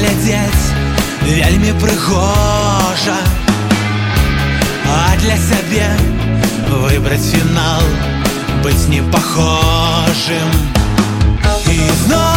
глядзець вельми прыгожа. А для сябе выбраць фінал быць не похожим. І зноў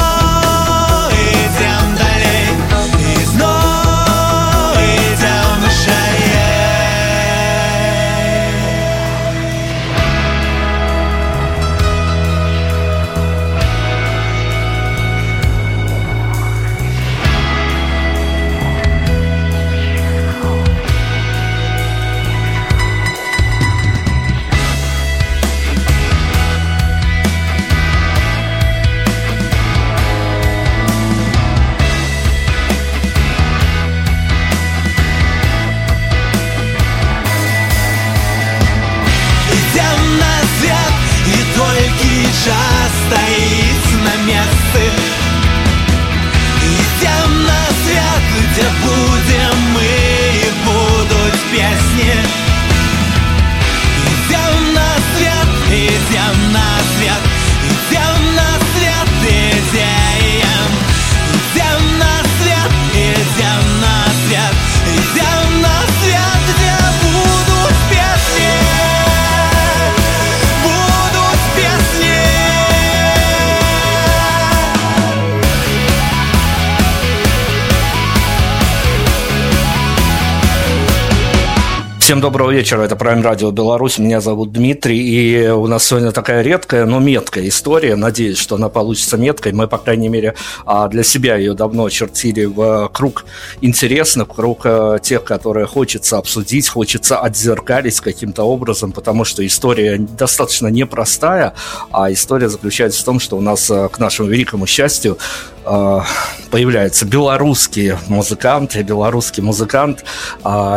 Всем доброго вечера, это Prime Radio Беларусь, меня зовут Дмитрий, и у нас сегодня такая редкая, но меткая история, надеюсь, что она получится меткой, мы, по крайней мере, а, для себя ее давно чертили в круг интересных, в круг э, тех, которые хочется обсудить, хочется отзеркалить каким-то образом, потому что история достаточно непростая, а история заключается в том, что у нас, э, к нашему великому счастью, э, появляются белорусские музыканты, белорусский музыкант,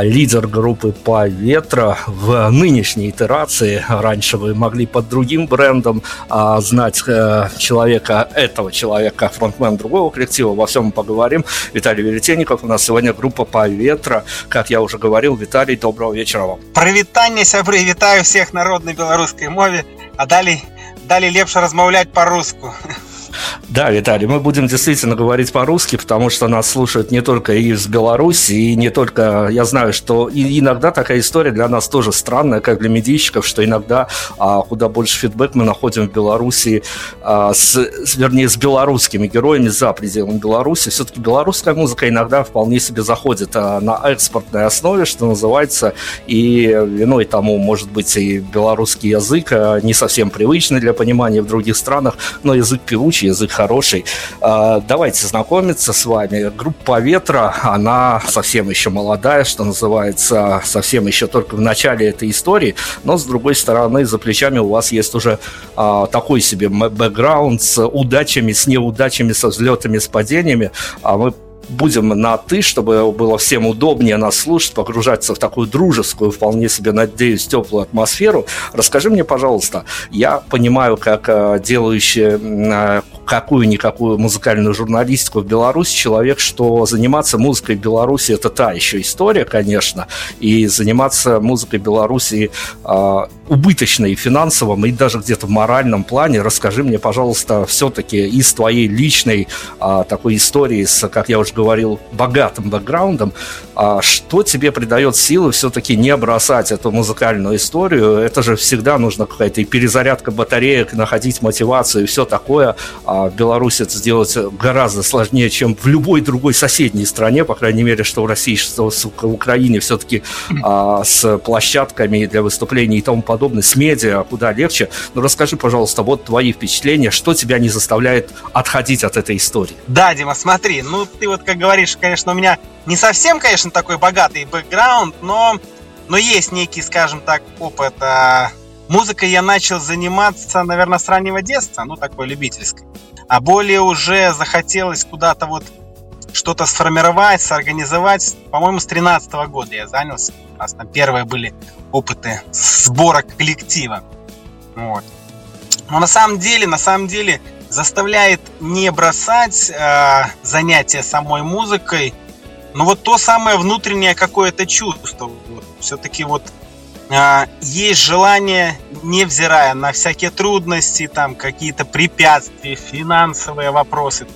лидер группы по «Два ветра» в нынешней итерации. Раньше вы могли под другим брендом а, знать э, человека, этого человека, фронтмен другого коллектива. Во всем поговорим. Виталий Веретенников. У нас сегодня группа «По ветра». Как я уже говорил, Виталий, доброго вечера вам. Привитание, сябры, вітаю всех народной белорусской мове. А далее, далее лепше размовлять по-русски. Да, Виталий, мы будем действительно говорить по-русски, потому что нас слушают не только из Беларуси, и не только... Я знаю, что иногда такая история для нас тоже странная, как для медийщиков, что иногда а, куда больше фидбэк мы находим в Беларуси, а, с, вернее, с белорусскими героями за пределами Беларуси. Все-таки белорусская музыка иногда вполне себе заходит а, на экспортной основе, что называется, и виной тому может быть и белорусский язык, а, не совсем привычный для понимания в других странах, но язык певучий, язык хороший. А, давайте знакомиться с вами. Группа «Ветра», она совсем еще молодая, что называется, совсем еще только в начале этой истории, но, с другой стороны, за плечами у вас есть уже а, такой себе бэкграунд с удачами, с неудачами, со взлетами, с падениями. А мы будем на «ты», чтобы было всем удобнее нас слушать, погружаться в такую дружескую, вполне себе, надеюсь, теплую атмосферу. Расскажи мне, пожалуйста, я понимаю, как э, делающие э, какую-никакую музыкальную журналистику в Беларуси, человек, что заниматься музыкой в Беларуси это та еще история, конечно, и заниматься музыкой Беларуси э, убыточно и финансовом, и даже где-то в моральном плане. Расскажи мне, пожалуйста, все-таки из твоей личной э, такой истории с, как я уже говорил, богатым бэкграундом, что тебе придает силы все-таки не бросать эту музыкальную историю? Это же всегда нужно какая-то и перезарядка батареек, находить мотивацию и все такое. А в Беларуси это сделать гораздо сложнее, чем в любой другой соседней стране, по крайней мере, что в России, что в Украине все-таки а, с площадками для выступлений и тому подобное, с медиа куда легче. Но расскажи, пожалуйста, вот твои впечатления, что тебя не заставляет отходить от этой истории? Да, Дима, смотри, ну ты вот как говоришь, конечно, у меня не совсем, конечно, такой богатый бэкграунд, но, но есть некий, скажем так, опыт. А, музыкой я начал заниматься, наверное, с раннего детства, ну такой любительской а более уже захотелось куда-то вот что-то сформировать, соорганизовать. По-моему, с 13 года я занялся. У нас там первые были опыты сбора коллектива. Вот. Но на самом деле, на самом деле, заставляет не бросать э, занятия самой музыкой, но вот то самое внутреннее какое-то чувство. Вот, все-таки вот а, есть желание, невзирая на всякие трудности, там какие-то препятствия, финансовые вопросы,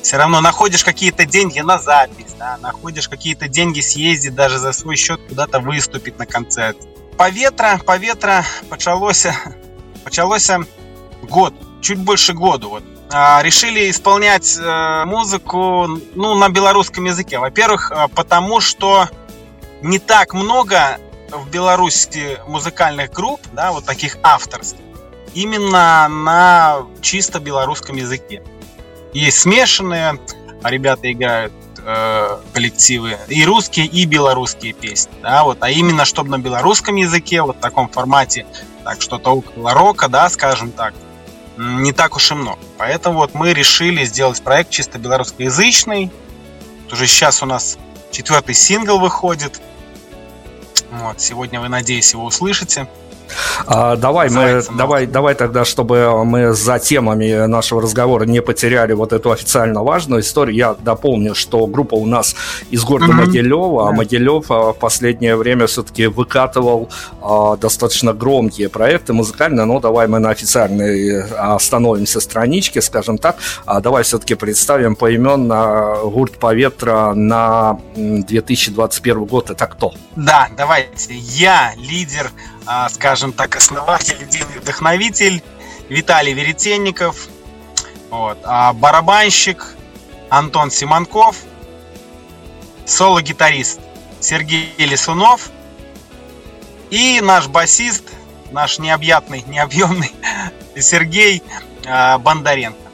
все равно находишь какие-то деньги на запись, да, находишь какие-то деньги съездить даже за свой счет куда-то выступить на концерт. По ветра, по ветра началось, началось год, чуть больше года. Вот. А, решили исполнять э, музыку ну, на белорусском языке. Во-первых, э, потому что не так много в Беларуси музыкальных групп, да, вот таких авторских, именно на чисто белорусском языке. Есть смешанные, а ребята играют э, коллективы и русские, и белорусские песни, да, вот, а именно чтобы на белорусском языке, вот в таком формате, так что-то около рока, да, скажем так, не так уж и много. Поэтому вот мы решили сделать проект чисто белорусскоязычный. Уже сейчас у нас четвертый сингл выходит – вот, сегодня вы, надеюсь, его услышите. А, давай, мы, давай, давай тогда, чтобы мы за темами нашего разговора не потеряли вот эту официально важную историю, я дополню, что группа у нас из города mm-hmm. Могилева, а Могилев а, в последнее время все-таки выкатывал а, достаточно громкие проекты музыкальные, но давай мы на официальной остановимся страничке, скажем так, а давай все-таки представим поименно гурт Поветра на 2021 год, это кто? Да, давайте, я лидер а, скажем так, основатель, вдохновитель Виталий Веретенников, вот, а барабанщик Антон Симонков, соло-гитарист Сергей Лисунов. И наш басист, наш необъятный, необъемный Сергей а, Бондаренко.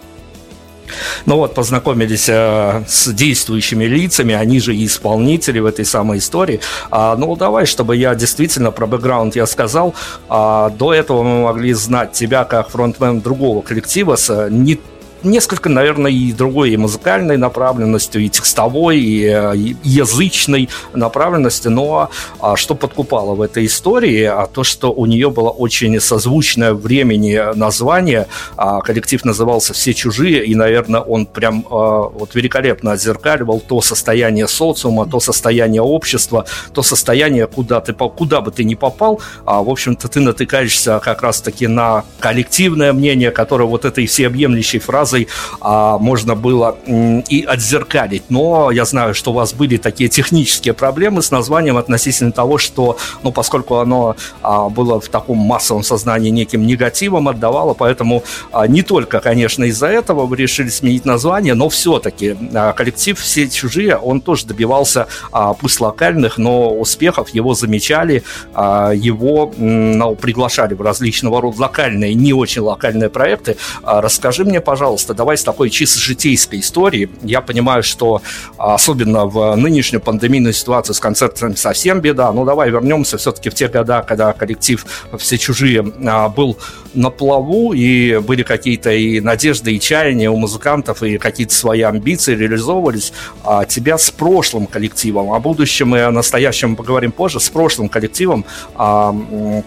Ну вот, познакомились э, с действующими лицами, они же и исполнители в этой самой истории. А, ну, давай, чтобы я действительно про бэкграунд я сказал. А, до этого мы могли знать тебя как фронтмен другого коллектива с не несколько, наверное, и другой и музыкальной направленностью, и текстовой, и, э, и язычной направленности, но а, что подкупало в этой истории, а то, что у нее было очень созвучное времени название, а, коллектив назывался «Все чужие», и, наверное, он прям а, вот великолепно отзеркаливал то состояние социума, то состояние общества, то состояние, куда, ты, куда бы ты ни попал, а, в общем-то, ты натыкаешься как раз-таки на коллективное мнение, которое вот этой всеобъемлющей фразы фразой а, можно было и отзеркалить. Но я знаю, что у вас были такие технические проблемы с названием относительно того, что, ну, поскольку оно а, было в таком массовом сознании неким негативом отдавало, поэтому а, не только, конечно, из-за этого вы решили сменить название, но все-таки а, коллектив «Все чужие», он тоже добивался, а, пусть локальных, но успехов, его замечали, а, его ну, приглашали в различного рода локальные, не очень локальные проекты. А, расскажи мне, пожалуйста, пожалуйста, давай с такой чисто житейской истории. Я понимаю, что а, особенно в нынешнюю пандемийную ситуацию с концертами совсем беда. Ну, давай вернемся все-таки в те года, когда коллектив «Все чужие» а, был на плаву, и были какие-то и надежды, и чаяния у музыкантов, и какие-то свои амбиции реализовывались. А тебя с прошлым коллективом, о будущем и о настоящем поговорим позже, с прошлым коллективом, а,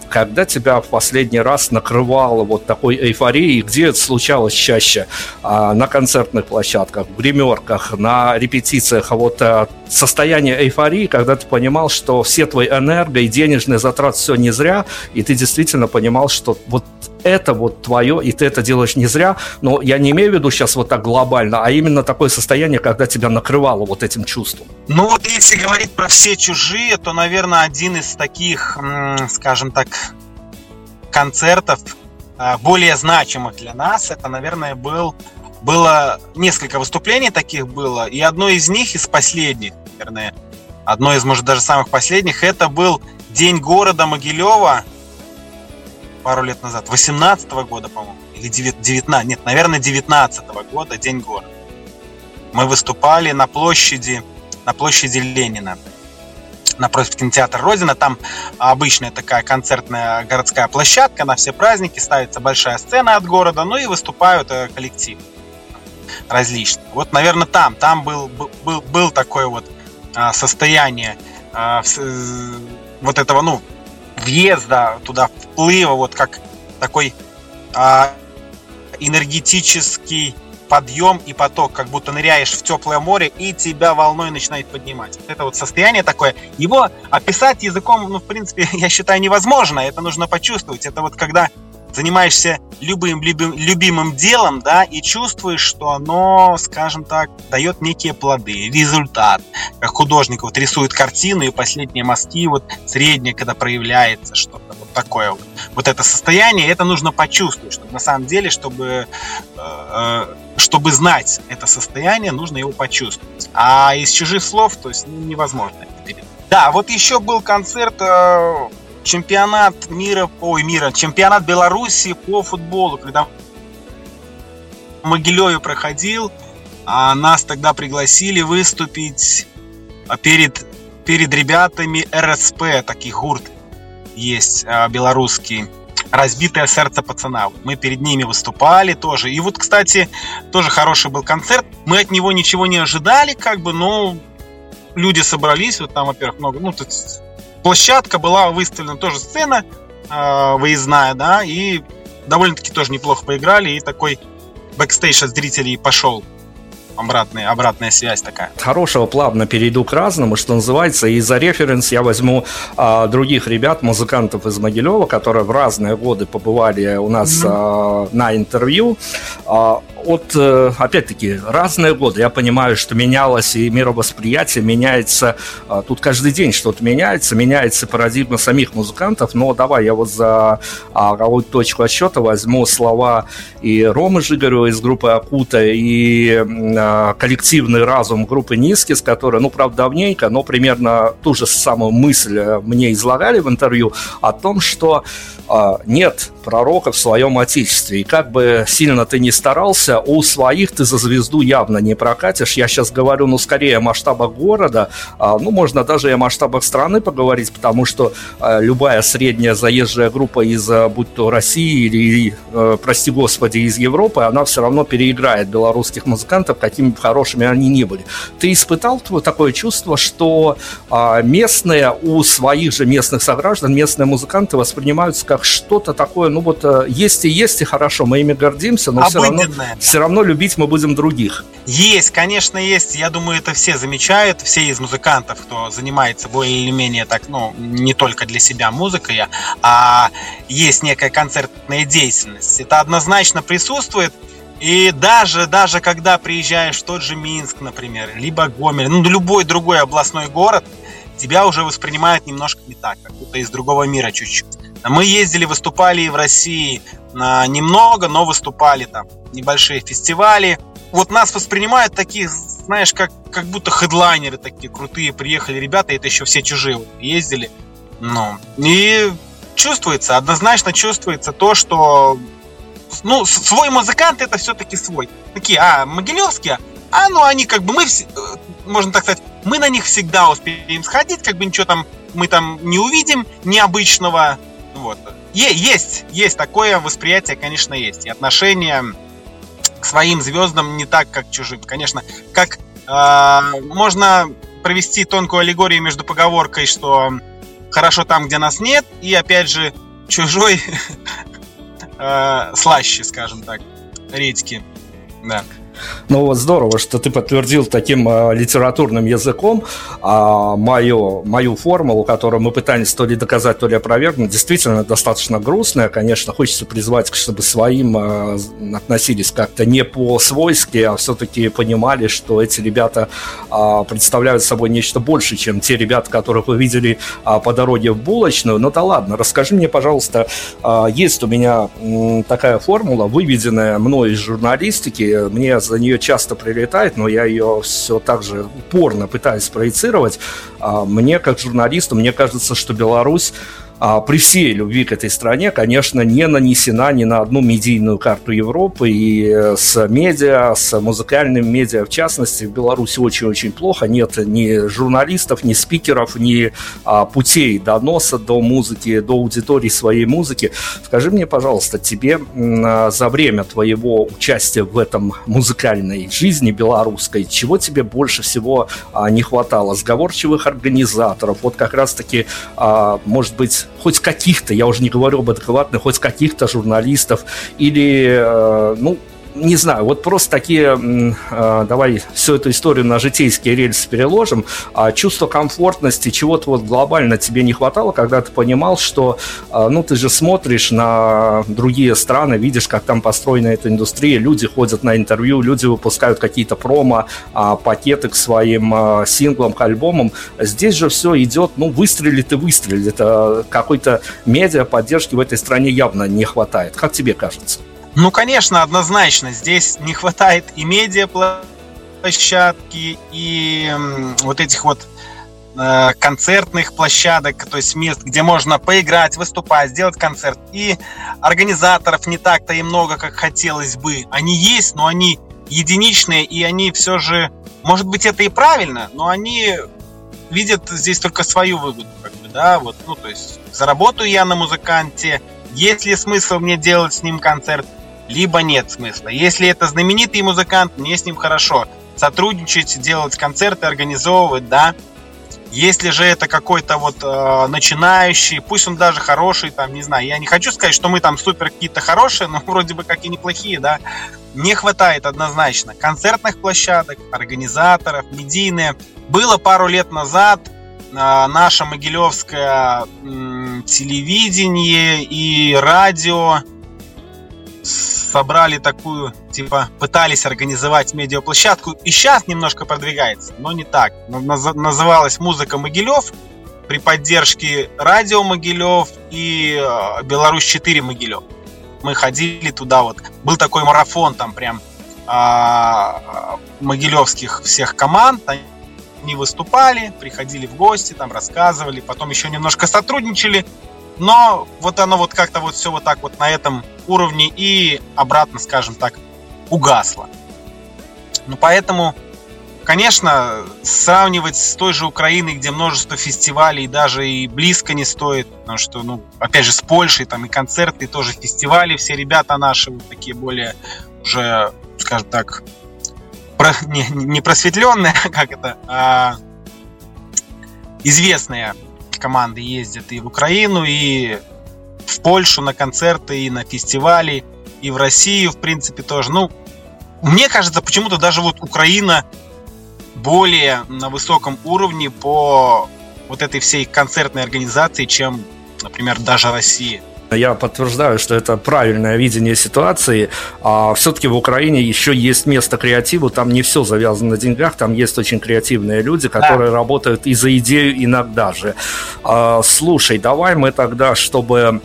когда тебя в последний раз накрывало вот такой эйфорией, где это случалось чаще? А, на концертных площадках, в гримерках, на репетициях, а вот а, состояние эйфории, когда ты понимал, что все твои энерго и денежные затраты все не зря, и ты действительно понимал, что вот это вот твое, и ты это делаешь не зря, но я не имею в виду сейчас вот так глобально, а именно такое состояние, когда тебя накрывало вот этим чувством. Ну вот если говорить про все чужие, то, наверное, один из таких, скажем так, концертов более значимых для нас, это, наверное, был было несколько выступлений таких было, и одно из них из последних, наверное, одно из, может, даже самых последних, это был День города Могилева пару лет назад, 18 -го года, по-моему, или 19, нет, наверное, 19 -го года, День города. Мы выступали на площади, на площади Ленина, напротив кинотеатра Родина. Там обычная такая концертная городская площадка на все праздники, ставится большая сцена от города, ну и выступают э, коллективы различные. Вот, наверное, там, там был, был, был такое вот а, состояние а, вот этого, ну, въезда туда, вплыва, вот как такой а, энергетический подъем и поток, как будто ныряешь в теплое море, и тебя волной начинает поднимать. Это вот состояние такое. Его описать языком, ну, в принципе, я считаю, невозможно. Это нужно почувствовать. Это вот когда занимаешься любым, любим, любимым делом, да, и чувствуешь, что оно, скажем так, дает некие плоды, результат. Как художник вот рисует картину, и последние мазки, вот среднее, когда проявляется что-то вот такое вот. Вот это состояние, это нужно почувствовать, чтобы на самом деле, чтобы, э, э чтобы знать это состояние, нужно его почувствовать. А из чужих слов, то есть ну, невозможно Да, вот еще был концерт э, чемпионат мира, ой, мира, чемпионат Беларуси по футболу, когда в Могилеве проходил, а нас тогда пригласили выступить а, перед, перед ребятами РСП, такие гурт есть а, белорусский разбитое сердце пацана. Мы перед ними выступали тоже. И вот, кстати, тоже хороший был концерт. Мы от него ничего не ожидали, как бы, но люди собрались, вот там, во-первых, много, ну, тут площадка была выставлена тоже сцена э, выездная, да, и довольно-таки тоже неплохо поиграли, и такой бэкстейдж от зрителей пошел обратная, обратная связь такая. Хорошего плавно перейду к разному, что называется, и за референс я возьму а, других ребят, музыкантов из Могилева, которые в разные годы побывали у нас mm-hmm. а, на интервью. А, от, э, опять-таки, разные годы. Я понимаю, что менялось и мировосприятие, меняется, а, тут каждый день что-то меняется, меняется парадигма самих музыкантов, но давай я вот за а, точку отсчета возьму слова и Ромы Жигарева из группы Акута, и а, коллективный разум группы Нискис, которая, ну, правда, давненько, но примерно ту же самую мысль э, мне излагали в интервью о том, что нет пророка в своем отечестве. И как бы сильно ты ни старался, у своих ты за звезду явно не прокатишь. Я сейчас говорю, ну, скорее о масштабах города, а, ну, можно даже и о масштабах страны поговорить, потому что а, любая средняя заезжая группа из, будь то России или, прости господи, из Европы, она все равно переиграет белорусских музыкантов, какими бы хорошими они ни были. Ты испытал такое чувство, что местные у своих же местных сограждан, местные музыканты воспринимаются как что-то такое, ну вот есть и есть, и хорошо, мы ими гордимся, но все равно. Все равно любить мы будем других. Есть, конечно, есть. Я думаю, это все замечают, все из музыкантов, кто занимается более или менее так, ну, не только для себя музыкой, а есть некая концертная деятельность. Это однозначно присутствует. И даже, даже когда приезжаешь в тот же Минск, например, либо Гомель, ну, любой другой областной город, тебя уже воспринимают немножко не так, как будто из другого мира чуть-чуть. Мы ездили, выступали и в России а, немного, но выступали там небольшие фестивали. Вот нас воспринимают таких, знаешь, как, как будто хедлайнеры такие крутые. Приехали ребята, это еще все чужие вот, ездили. Ну, и чувствуется, однозначно чувствуется то, что ну, свой музыкант это все-таки свой. Такие, а, могилевские, а ну они как бы, мы, э, можно так сказать, мы на них всегда успеем сходить, как бы ничего там мы там не увидим необычного, вот. Есть, есть такое восприятие, конечно, есть. И отношение к своим звездам не так, как чужим. Конечно, как э, можно провести тонкую аллегорию между поговоркой, что хорошо там, где нас нет, и опять же чужой э, слаще, скажем так, редьки. Да. Ну вот здорово, что ты подтвердил таким э, литературным языком а, мою, мою формулу, которую мы пытались то ли доказать, то ли опровергнуть. Действительно, достаточно грустная. Конечно, хочется призвать, чтобы своим э, относились как-то не по-свойски, а все-таки понимали, что эти ребята э, представляют собой нечто больше, чем те ребята, которых вы видели э, по дороге в булочную. Ну да ладно, расскажи мне, пожалуйста, э, есть у меня э, такая формула, выведенная мной из журналистики. Мне за нее часто прилетает, но я ее все так же упорно пытаюсь проецировать. А, мне, как журналисту, мне кажется, что Беларусь а при всей любви к этой стране, конечно, не нанесена ни на одну медийную карту Европы. И э, с медиа, с музыкальным медиа, в частности, в Беларуси очень-очень плохо. Нет ни журналистов, ни спикеров, ни а, путей доноса до музыки, до аудитории своей музыки. Скажи мне, пожалуйста, тебе а, за время твоего участия в этом музыкальной жизни белорусской, чего тебе больше всего а, не хватало? Сговорчивых организаторов, вот как раз-таки, а, может быть, хоть каких-то, я уже не говорю об адекватных, хоть каких-то журналистов или, э, ну, не знаю, вот просто такие, э, давай всю эту историю на житейские рельсы переложим, а чувство комфортности, чего-то вот глобально тебе не хватало, когда ты понимал, что, э, ну, ты же смотришь на другие страны, видишь, как там построена эта индустрия, люди ходят на интервью, люди выпускают какие-то промо, а, пакеты к своим синглам, к альбомам. Здесь же все идет, ну, выстрелит и выстрелит. Какой-то медиа поддержки в этой стране явно не хватает. Как тебе кажется? Ну, конечно, однозначно. Здесь не хватает и медиаплощадки, и вот этих вот э, концертных площадок, то есть мест, где можно поиграть, выступать, сделать концерт. И организаторов не так-то и много, как хотелось бы. Они есть, но они единичные, и они все же, может быть, это и правильно, но они видят здесь только свою выгоду, как бы, да, вот, ну, то есть заработаю я на музыканте, есть ли смысл мне делать с ним концерт, либо нет смысла. Если это знаменитый музыкант, мне с ним хорошо. Сотрудничать, делать концерты, организовывать, да. Если же это какой-то вот э, начинающий, пусть он даже хороший, там, не знаю, я не хочу сказать, что мы там супер какие-то хорошие, но вроде бы как и неплохие, да, не хватает однозначно концертных площадок, организаторов, медийные. Было пару лет назад э, наше могилевское э, телевидение и радио собрали такую, типа, пытались организовать медиаплощадку, и сейчас немножко продвигается, но не так. Называлась «Музыка Могилев», при поддержке радио Могилев и э, Беларусь-4 Могилев. Мы ходили туда вот. Был такой марафон там прям а, могилевских всех команд. Они выступали, приходили в гости, там рассказывали, потом еще немножко сотрудничали. Но вот оно вот как-то вот все вот так вот на этом уровне и обратно, скажем так, угасло. Ну, поэтому, конечно, сравнивать с той же Украиной, где множество фестивалей, даже и близко не стоит, потому что, ну, опять же, с Польшей там и концерты, и тоже фестивали, все ребята наши вот такие более уже, скажем так, про, не, не просветленные, как это, а известные команды ездят и в Украину, и в Польшу на концерты, и на фестивали, и в Россию, в принципе, тоже. Ну, мне кажется, почему-то даже вот Украина более на высоком уровне по вот этой всей концертной организации, чем, например, даже Россия. Я подтверждаю, что это правильное видение ситуации. А все-таки в Украине еще есть место креативу, там не все завязано на деньгах, там есть очень креативные люди, которые да. работают и за идею иногда же. А, слушай, давай мы тогда, чтобы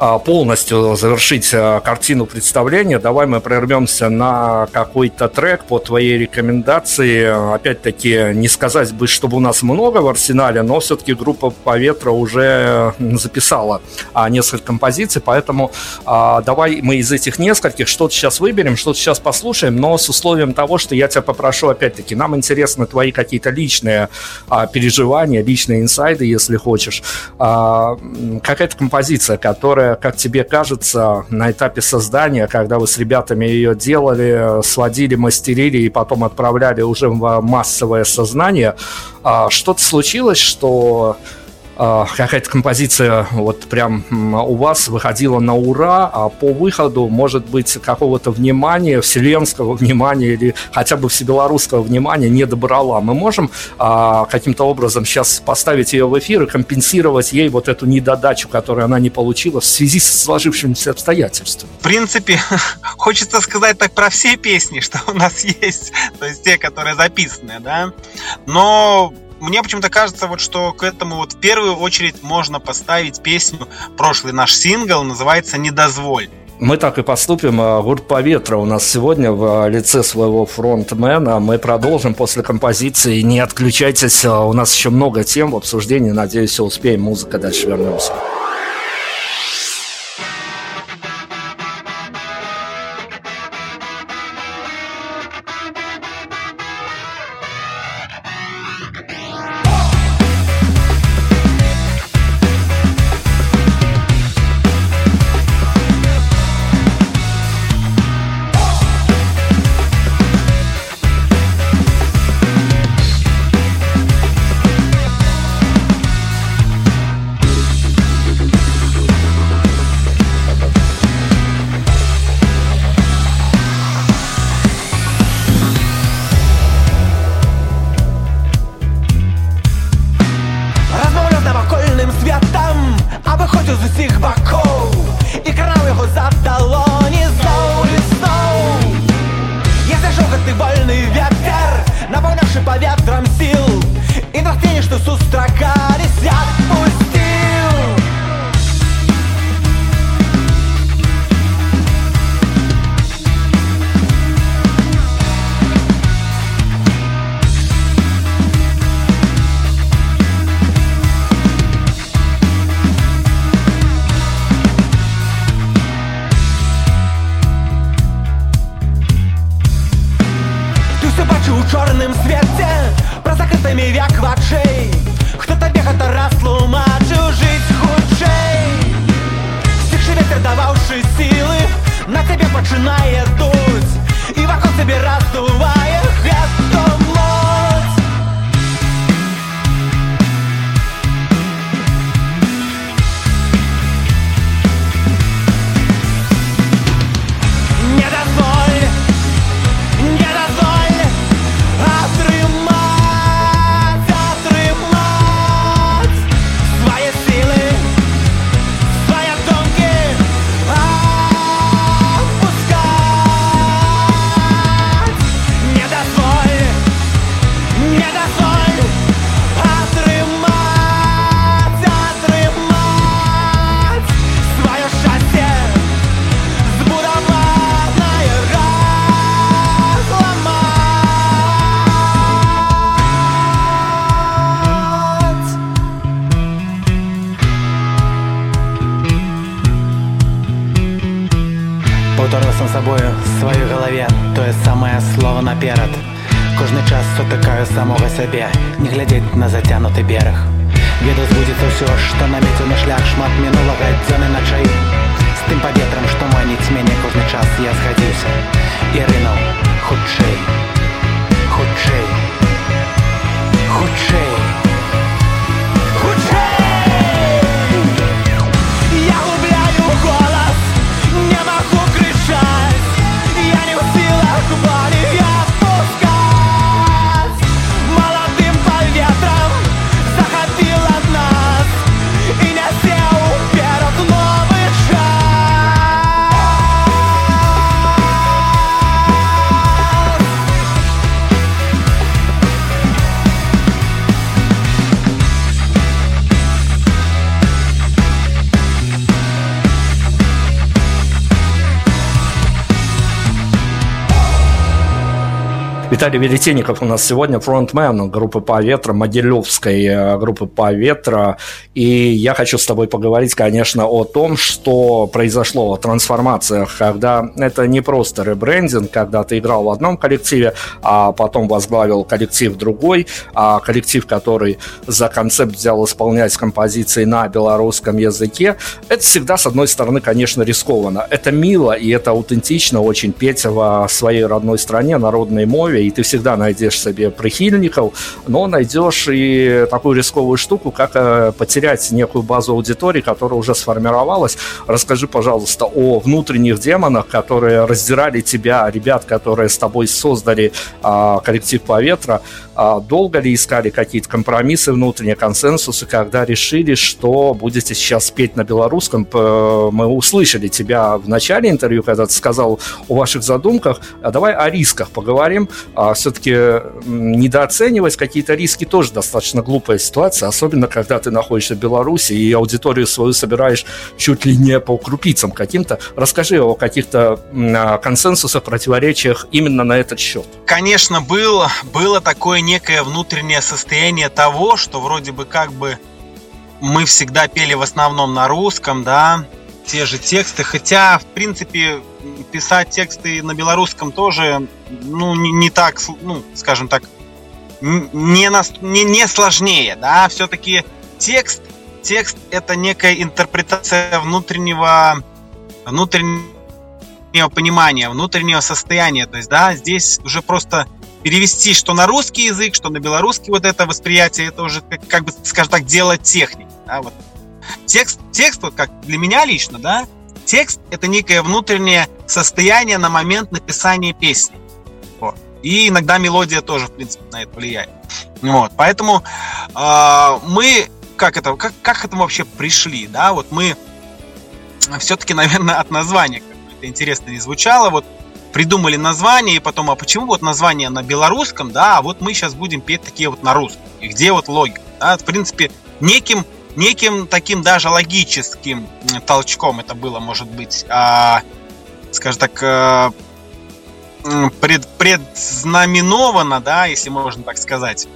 полностью завершить а, картину представления, давай мы прервемся на какой-то трек по твоей рекомендации. Опять-таки, не сказать бы, чтобы у нас много в арсенале, но все-таки группа Поветра уже записала а, несколько композиций, поэтому давай мы из этих нескольких что-то сейчас выберем, что-то сейчас послушаем, но с условием того, что я тебя попрошу, опять-таки, нам интересны твои какие-то личные переживания, личные инсайды, если хочешь. Какая-то композиция, которая как тебе кажется, на этапе создания, когда вы с ребятами ее делали, сводили, мастерили и потом отправляли уже в массовое сознание, а, что-то случилось, что какая-то композиция вот прям у вас выходила на ура, а по выходу, может быть, какого-то внимания, вселенского внимания или хотя бы всебелорусского внимания не добрала. Мы можем э, каким-то образом сейчас поставить ее в эфир и компенсировать ей вот эту недодачу, которую она не получила в связи с сложившимися обстоятельствами? В принципе, хочется сказать так про все песни, что у нас есть, то есть те, которые записаны, да. Но мне почему-то кажется, вот, что к этому вот в первую очередь можно поставить песню, прошлый наш сингл, называется «Не дозволь». Мы так и поступим. Группа Ветра у нас сегодня в лице своего фронтмена. Мы продолжим после композиции. Не отключайтесь, у нас еще много тем в обсуждении. Надеюсь, успеем. Музыка, дальше вернемся. самога сябе не глядзець на зацянуты бераг веду збудзецца ўсё што намеціў на шлях шмат мінулага дзёны начай з тым паветрам што маніць мяне кожны час я схадзіўся і рынуў хутчэй хутчэй хутчэй Виталий Веретенников у нас сегодня, фронтмен группы «Поветра», Могилевской э, группы «Поветра». И я хочу с тобой поговорить, конечно, о том, что произошло, о трансформациях, когда это не просто ребрендинг, когда ты играл в одном коллективе, а потом возглавил коллектив другой, а коллектив, который за концепт взял исполнять композиции на белорусском языке. Это всегда, с одной стороны, конечно, рискованно. Это мило и это аутентично очень петь в своей родной стране, народной мове, ты всегда найдешь себе прихильников, но найдешь и такую рисковую штуку, как э, потерять некую базу аудитории, которая уже сформировалась. Расскажи, пожалуйста, о внутренних демонах, которые раздирали тебя, ребят, которые с тобой создали а, коллектив Поветра. А, долго ли искали какие-то компромиссы, внутренние консенсусы, когда решили, что будете сейчас петь на белорусском? Мы услышали тебя в начале интервью, когда ты сказал о ваших задумках. А давай о рисках поговорим. А, все-таки недооценивать какие-то риски тоже достаточно глупая ситуация, особенно когда ты находишься в Беларуси и аудиторию свою собираешь чуть ли не по крупицам каким-то. Расскажи о каких-то консенсусах, противоречиях именно на этот счет. Конечно, было, было такое некое внутреннее состояние того, что вроде бы как бы мы всегда пели в основном на русском, да, те же тексты, хотя, в принципе, писать тексты на белорусском тоже, ну, не, не так, ну, скажем так, не, не, не сложнее, да, все-таки текст, текст это некая интерпретация внутреннего, внутреннего понимания, внутреннего состояния, то есть, да, здесь уже просто перевести что на русский язык, что на белорусский вот это восприятие, это уже, как, как бы, скажем так, дело техники. Да, вот. Текст, текст, вот как для меня лично, да, текст — это некое внутреннее состояние на момент написания песни. Вот. И иногда мелодия тоже, в принципе, на это влияет. Вот. Поэтому э, мы как это, как, как к этому вообще пришли, да, вот мы все-таки, наверное, от названия, как это интересно не звучало, вот придумали название, и потом, а почему вот название на белорусском, да, а вот мы сейчас будем петь такие вот на русском. И где вот логика? Да? В принципе, неким, неким таким даже логическим толчком это было, может быть, а, скажем так, а, пред, предзнаменовано, да, если можно так сказать.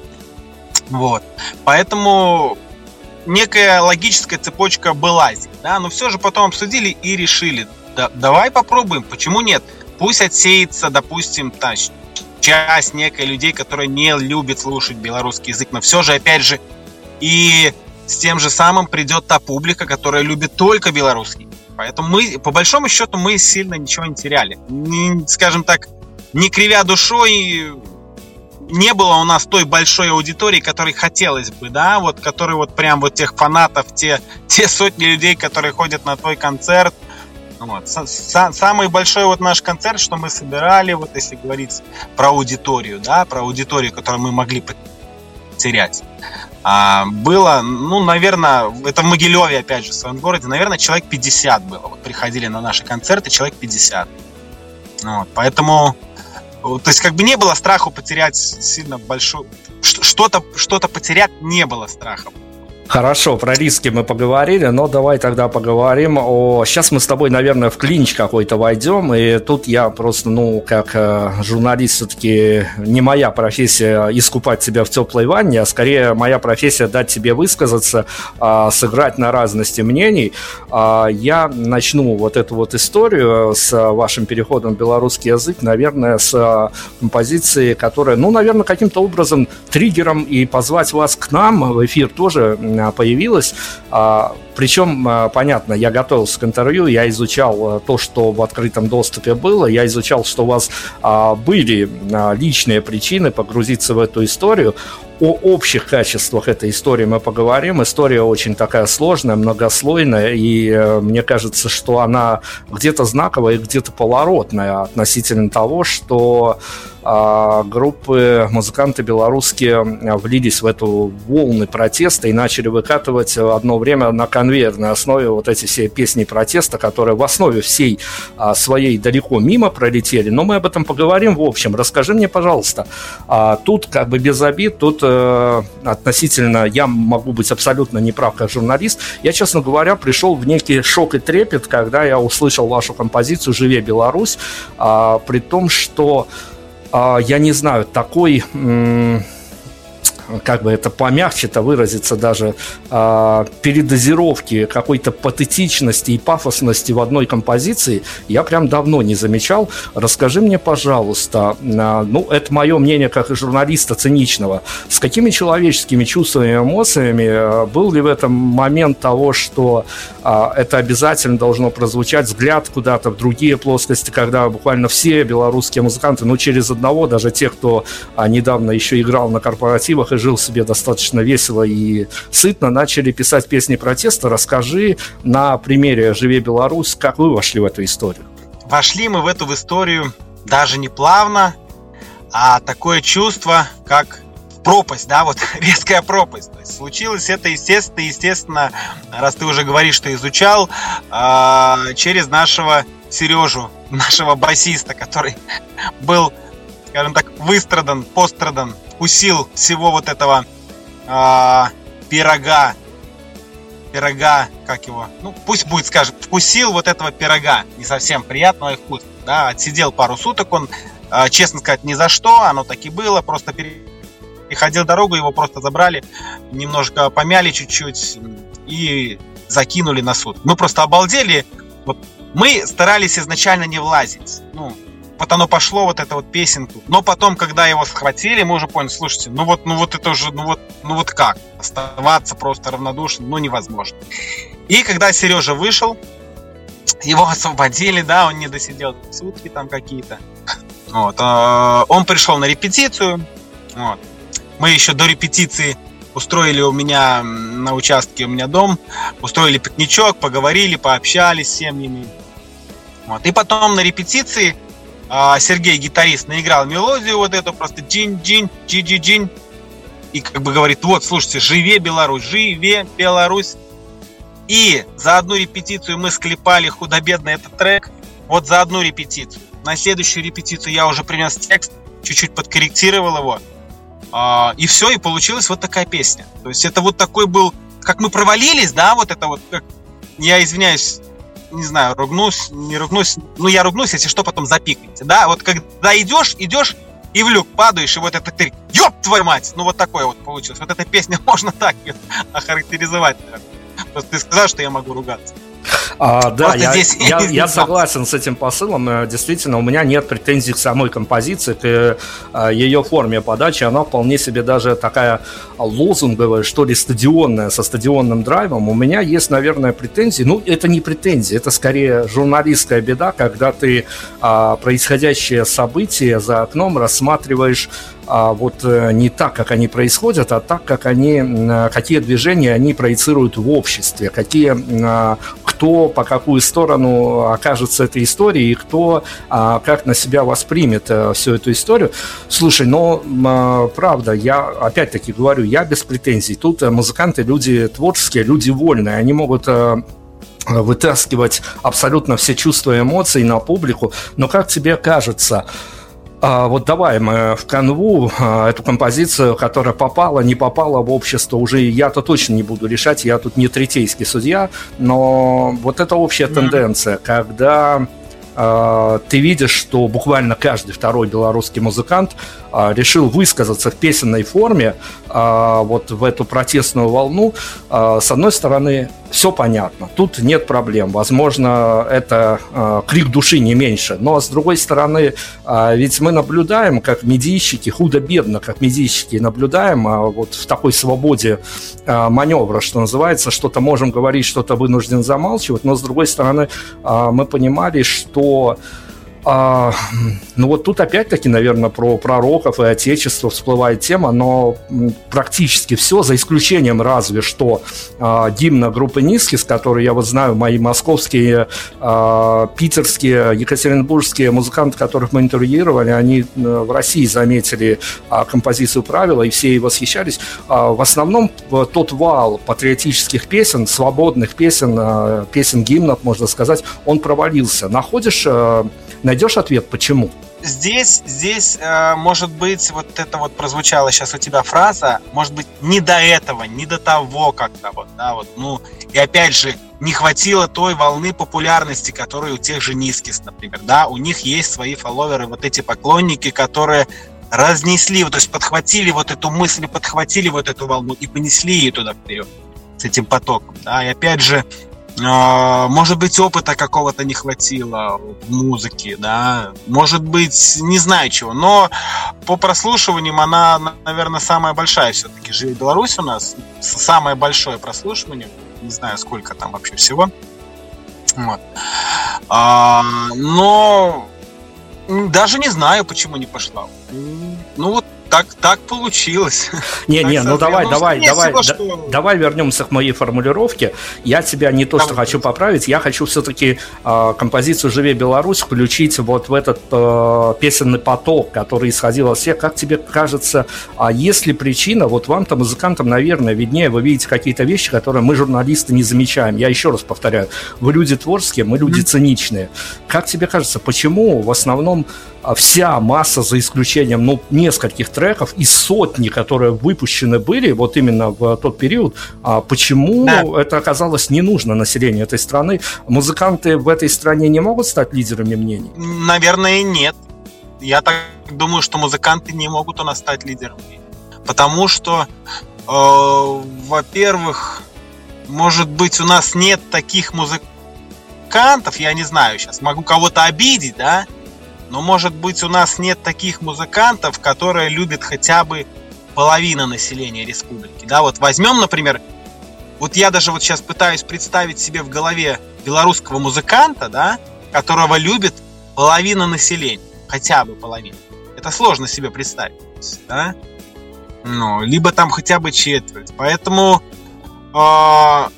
Вот. Поэтому некая логическая цепочка была здесь, да, но все же потом обсудили и решили, да, давай попробуем, почему нет? Пусть отсеется, допустим, та, часть некой людей, которые не любят слушать белорусский язык, но все же, опять же, и с тем же самым придет та публика, которая любит только белорусский. Поэтому мы, по большому счету, мы сильно ничего не теряли. Не, скажем так, не кривя душой, не было у нас той большой аудитории, которой хотелось бы, да, вот, который вот прям вот тех фанатов, те, те сотни людей, которые ходят на твой концерт, вот. Самый большой вот наш концерт, что мы собирали, вот если говорить про аудиторию, да, про аудиторию, которую мы могли потерять, а, было, ну, наверное, это в Могилеве, опять же, в своем городе, наверное, человек 50 было. Вот приходили на наши концерты человек 50. Вот, поэтому, то есть, как бы не было страху потерять сильно большую... Что-то что потерять не было страха. Хорошо, про риски мы поговорили, но давай тогда поговорим о... Сейчас мы с тобой, наверное, в клинч какой-то войдем, и тут я просто, ну, как э, журналист, все-таки не моя профессия искупать себя в теплой ванне, а скорее моя профессия дать тебе высказаться, э, сыграть на разности мнений. Э, я начну вот эту вот историю с вашим переходом в белорусский язык, наверное, с композиции, которая, ну, наверное, каким-то образом триггером и позвать вас к нам в эфир тоже появилась. А, Причем, а, понятно, я готовился к интервью, я изучал а, то, что в открытом доступе было, я изучал, что у вас были личные причины погрузиться в эту историю. О общих качествах этой истории мы поговорим. История очень такая сложная, многослойная, и э, мне кажется, что она где-то знаковая и где-то поворотная относительно того, что а, группы, музыканты белорусские влились в эту волны протеста и начали выкатывать одно время на конвейерной основе вот эти все песни протеста, которые в основе всей а, своей далеко мимо пролетели. Но мы об этом поговорим в общем. Расскажи мне, пожалуйста, а, тут как бы без обид, тут э, относительно я могу быть абсолютно неправ как журналист. Я, честно говоря, пришел в некий шок и трепет, когда я услышал вашу композицию «Живе Беларусь», при том, что а, я не знаю, такой как бы это помягче-то выразиться даже, э, передозировки какой-то патетичности и пафосности в одной композиции я прям давно не замечал. Расскажи мне, пожалуйста, э, ну, это мое мнение как журналиста циничного, с какими человеческими чувствами и эмоциями э, был ли в этом момент того, что это обязательно должно прозвучать, взгляд куда-то в другие плоскости, когда буквально все белорусские музыканты, ну, через одного, даже те, кто а, недавно еще играл на корпоративах и жил себе достаточно весело и сытно, начали писать песни протеста. Расскажи на примере «Живе Беларусь», как вы вошли в эту историю? Вошли мы в эту историю даже не плавно, а такое чувство, как пропасть, да, вот резкая пропасть. То есть случилось это, естественно, естественно, раз ты уже говоришь, что изучал, э, через нашего Сережу, нашего басиста, который был, скажем так, выстрадан, пострадан, вкусил всего вот этого э, пирога, пирога, как его, ну пусть будет, скажем, вкусил вот этого пирога, не совсем приятного и вкусного, да, отсидел пару суток, он, э, честно сказать, ни за что, оно так и было, просто переходил дорогу, его просто забрали, немножко помяли чуть-чуть и закинули на суд. Мы просто обалдели, вот мы старались изначально не влазить, ну, вот оно пошло, вот это вот песенку. Но потом, когда его схватили, мы уже поняли, слушайте, ну вот, ну вот это уже, ну вот, ну вот как? Оставаться просто равнодушным, ну невозможно. И когда Сережа вышел, его освободили, да, он не досидел сутки там какие-то. Вот. А, он пришел на репетицию. Вот. Мы еще до репетиции устроили у меня на участке, у меня дом, устроили пикничок, поговорили, пообщались с семьями. Вот. И потом на репетиции Сергей, гитарист, наиграл мелодию вот эту, просто джин-джин, джи-джи-джин. И как бы говорит, вот, слушайте, живе Беларусь, живе Беларусь. И за одну репетицию мы склепали худо-бедно этот трек. Вот за одну репетицию. На следующую репетицию я уже принес текст, чуть-чуть подкорректировал его. А, и все, и получилась вот такая песня. То есть это вот такой был, как мы провалились, да, вот это вот, как, я извиняюсь, не знаю, ругнусь, не ругнусь, ну я ругнусь, если что, потом запикайте, да, вот когда идешь, идешь и в люк падаешь, и вот это ты, ёб твою мать, ну вот такое вот получилось. Вот эта песня можно так охарактеризовать, наверное. Просто ты сказал, что я могу ругаться. А, да, я, здесь я, я согласен с этим посылом. Э, действительно, у меня нет претензий к самой композиции, к э, ее форме подачи. Она вполне себе даже такая лозунговая, что ли, стадионная, со стадионным драйвом. У меня есть, наверное, претензии. Ну, это не претензии, это скорее журналистская беда, когда ты а, происходящее событие за окном рассматриваешь а вот э, не так, как они происходят, а так, как они, какие движения они проецируют в обществе, какие, а, кто по какую сторону окажется этой историей и кто а, как на себя воспримет э, всю эту историю. Слушай, но правда, я опять-таки говорю, я без претензий. Тут э, музыканты люди творческие, люди вольные, они могут вытаскивать абсолютно все чувства и эмоции на публику, но как тебе кажется, а, вот давай мы в канву а, эту композицию, которая попала, не попала в общество, уже я-то точно не буду решать, я тут не третейский судья, но вот это общая mm-hmm. тенденция, когда а, ты видишь, что буквально каждый второй белорусский музыкант а, решил высказаться в песенной форме а, вот в эту протестную волну. С одной стороны, все понятно, тут нет проблем. Возможно, это крик души не меньше. Но с другой стороны, ведь мы наблюдаем, как медийщики, худо-бедно, как медийщики наблюдаем вот в такой свободе маневра, что называется, что-то можем говорить, что-то вынужден замалчивать, но с другой стороны, мы понимали, что что а, ну вот тут опять-таки, наверное, про пророков и отечество всплывает тема, но практически все, за исключением разве что а, гимна группы Нискис, который я вот знаю, мои московские, а, питерские, екатеринбургские музыканты, которых мы интервьюировали, они э, в России заметили а, композицию правила и все и восхищались. А, в основном тот вал патриотических песен, свободных песен, а, песен гимнов, можно сказать, он провалился. Находишь а, Найдешь ответ, почему? Здесь, здесь, э, может быть, вот это вот прозвучала сейчас у тебя фраза, может быть, не до этого, не до того как-то вот, да, вот, ну, и опять же, не хватило той волны популярности, которая у тех же Нискис, например, да, у них есть свои фолловеры, вот эти поклонники, которые разнесли, то есть подхватили вот эту мысль, подхватили вот эту волну и понесли ее туда вперед с этим потоком. Да? И опять же, может быть, опыта какого-то не хватило в музыке, да, может быть, не знаю чего, но по прослушиваниям она, наверное, самая большая все-таки. Живет Беларусь у нас, самое большое прослушивание, не знаю, сколько там вообще всего. Вот. А, но даже не знаю, почему не пошла. Ну вот так, так получилось. Не, не, ну давай, давай, давай, давай вернемся к моей формулировке. Я тебя не то, что хочу поправить, я хочу все-таки а, композицию «Живе Беларусь» включить вот в этот э, песенный поток, который исходил от всех. Как тебе кажется, а есть ли причина, вот вам-то, музыкантам, наверное, виднее, вы видите какие-то вещи, которые мы, журналисты, не замечаем. Я еще раз повторяю, вы люди творческие, мы люди циничные. Как тебе кажется, почему в основном вся масса, за исключением ну, нескольких треков и сотни, которые выпущены были вот именно в тот период, а почему да. это оказалось не нужно населению этой страны? Музыканты в этой стране не могут стать лидерами мнений? Наверное, нет. Я так думаю, что музыканты не могут у нас стать лидерами. Потому что, э, во-первых, может быть, у нас нет таких музыкантов, я не знаю, сейчас могу кого-то обидеть, да, но, может быть, у нас нет таких музыкантов, которые любят хотя бы половина населения республики. Да, вот возьмем, например, вот я даже вот сейчас пытаюсь представить себе в голове белорусского музыканта, да, которого любит половина населения, хотя бы половина. Это сложно себе представить, да? Ну, либо там хотя бы четверть. Поэтому э,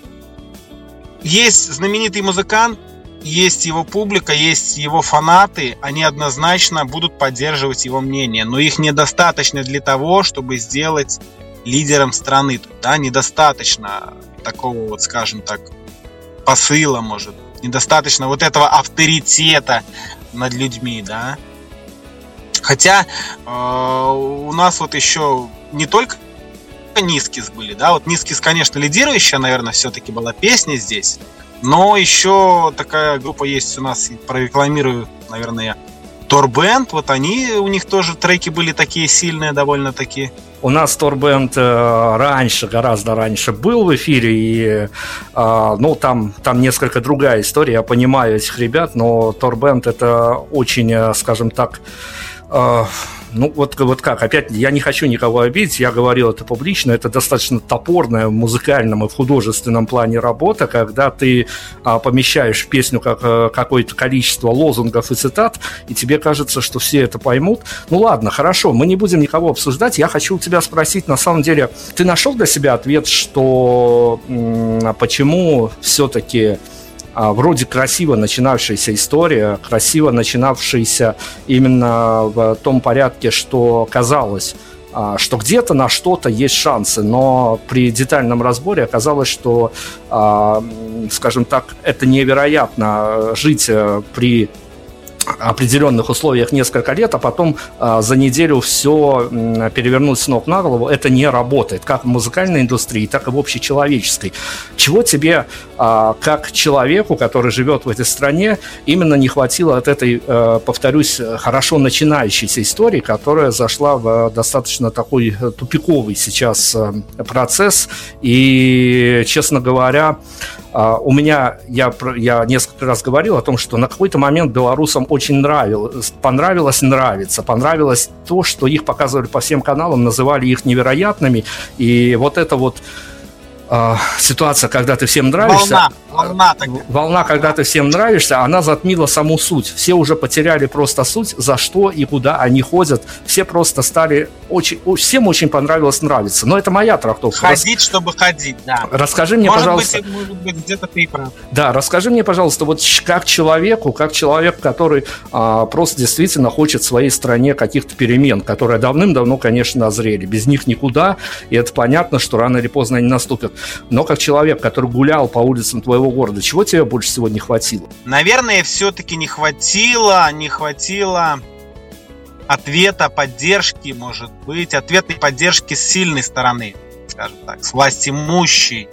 есть знаменитый музыкант, есть его публика, есть его фанаты, они однозначно будут поддерживать его мнение, но их недостаточно для того, чтобы сделать лидером страны. Да, недостаточно такого вот, скажем так, посыла, может, недостаточно вот этого авторитета над людьми, да. Хотя э, у нас вот еще не только Нискис были, да, вот Нискис, конечно, лидирующая, наверное, все-таки была песня здесь, но еще такая группа есть у нас, прорекламирую, наверное, Торбенд, вот они, у них тоже треки были такие сильные довольно-таки. У нас Торбенд э, раньше, гораздо раньше был в эфире, и э, ну, там, там несколько другая история, я понимаю этих ребят, но Торбенд это очень, э, скажем так, ну, вот, вот как, опять, я не хочу никого обидеть, я говорил это публично, это достаточно топорная в музыкальном и в художественном плане работа, когда ты а, помещаешь в песню как, а, какое-то количество лозунгов и цитат, и тебе кажется, что все это поймут. Ну ладно, хорошо, мы не будем никого обсуждать, я хочу у тебя спросить, на самом деле, ты нашел для себя ответ, что м- почему все-таки а, вроде красиво начинавшаяся история, красиво начинавшаяся именно в том порядке, что казалось, а, что где-то на что-то есть шансы, но при детальном разборе оказалось, что, а, скажем так, это невероятно жить э, при определенных условиях несколько лет, а потом а, за неделю все м, перевернуть с ног на голову, это не работает, как в музыкальной индустрии, так и в общечеловеческой. Чего тебе, а, как человеку, который живет в этой стране, именно не хватило от этой, а, повторюсь, хорошо начинающейся истории, которая зашла в достаточно такой тупиковый сейчас а, процесс, и, честно говоря, у меня, я, я несколько раз говорил о том, что на какой-то момент белорусам очень нравилось, понравилось нравится, понравилось то, что их показывали по всем каналам, называли их невероятными, и вот это вот э, ситуация, когда ты всем нравишься. Волна, волна, такая. волна, когда ты всем нравишься, она затмила саму суть. Все уже потеряли просто суть, за что и куда они ходят. Все просто стали очень, всем очень понравилось нравиться. Но это моя трактовка. Ходить, чтобы ходить, да. Расскажи мне, может пожалуйста. Быть, может быть, где-то ты и прав. Да, расскажи мне, пожалуйста, вот как человеку, как человек, который а, просто действительно хочет в своей стране каких-то перемен, которые давным-давно, конечно, назрели. Без них никуда, и это понятно, что рано или поздно они наступят. Но как человек, который гулял по улицам твоего города, чего тебе больше всего не хватило? Наверное, все-таки не хватило, не хватило ответа, поддержки, может быть, ответной поддержки с сильной стороны, скажем так, с власть имущей,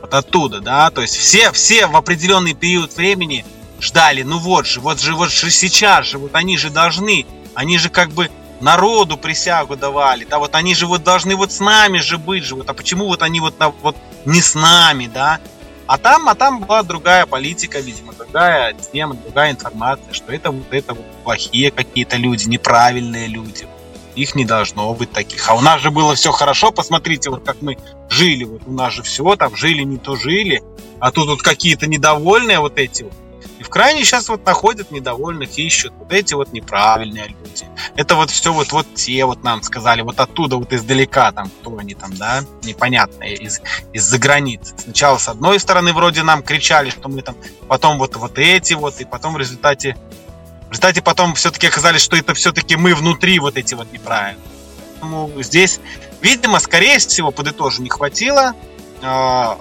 вот оттуда, да, то есть все, все в определенный период времени ждали, ну вот же, вот же, вот же сейчас же, вот они же должны, они же как бы народу присягу давали, да, вот они же вот должны вот с нами же быть же, вот, а почему вот они вот, вот не с нами, да, а там, а там была другая политика, видимо, другая тема, другая информация, что это вот это вот плохие какие-то люди, неправильные люди. Их не должно быть таких. А у нас же было все хорошо, посмотрите, вот как мы жили, вот у нас же все там жили, не то жили, а тут вот какие-то недовольные вот эти вот и в крайне сейчас вот находят недовольных, ищут. Вот эти вот неправильные люди. Это вот все вот, вот те вот нам сказали, вот оттуда вот издалека там, кто они там, да, непонятные, из, из-за границы. Сначала с одной стороны вроде нам кричали, что мы там, потом вот, вот эти вот, и потом в результате в результате потом все-таки оказались, что это все-таки мы внутри вот эти вот неправильные. Поэтому здесь, видимо, скорее всего, подытожу, не хватило а,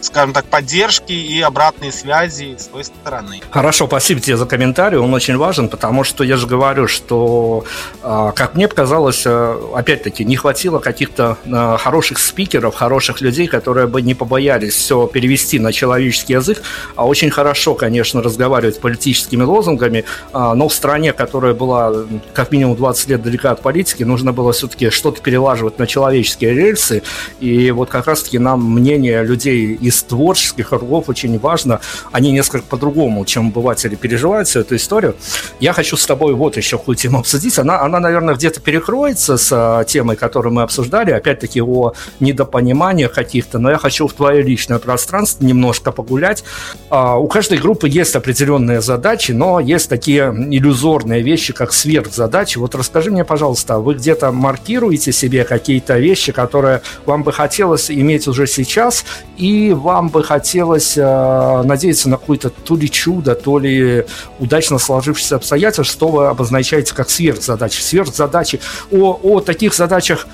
скажем так, поддержки и обратной связи с той стороны. Хорошо, спасибо тебе за комментарий, он очень важен, потому что я же говорю, что, а, как мне показалось, э, опять-таки, не хватило каких-то э, хороших спикеров, хороших людей, которые бы не побоялись все перевести на человеческий язык, а очень хорошо, конечно, разговаривать политическими лозунгами, а, но в стране, которая была как минимум 20 лет далека от политики, нужно было все-таки что-то перелаживать на человеческие рельсы, и вот как раз-таки нам мнение людей из творческих кругов очень важно. Они несколько по-другому, чем обыватели переживают всю эту историю. Я хочу с тобой вот еще какую тему обсудить. Она, она наверное, где-то перекроется с а, темой, которую мы обсуждали, опять-таки о недопониманиях каких-то, но я хочу в твое личное пространство немножко погулять. А, у каждой группы есть определенные задачи, но есть такие иллюзорные вещи, как сверхзадачи. Вот расскажи мне, пожалуйста, вы где-то маркируете себе какие-то вещи, которые вам бы хотелось иметь уже сейчас, и вам бы хотелось э, надеяться на какое-то то ли чудо, то ли удачно сложившееся обстоятельства, что вы обозначаете как сверхзадачи. Сверхзадачи. О, о таких задачах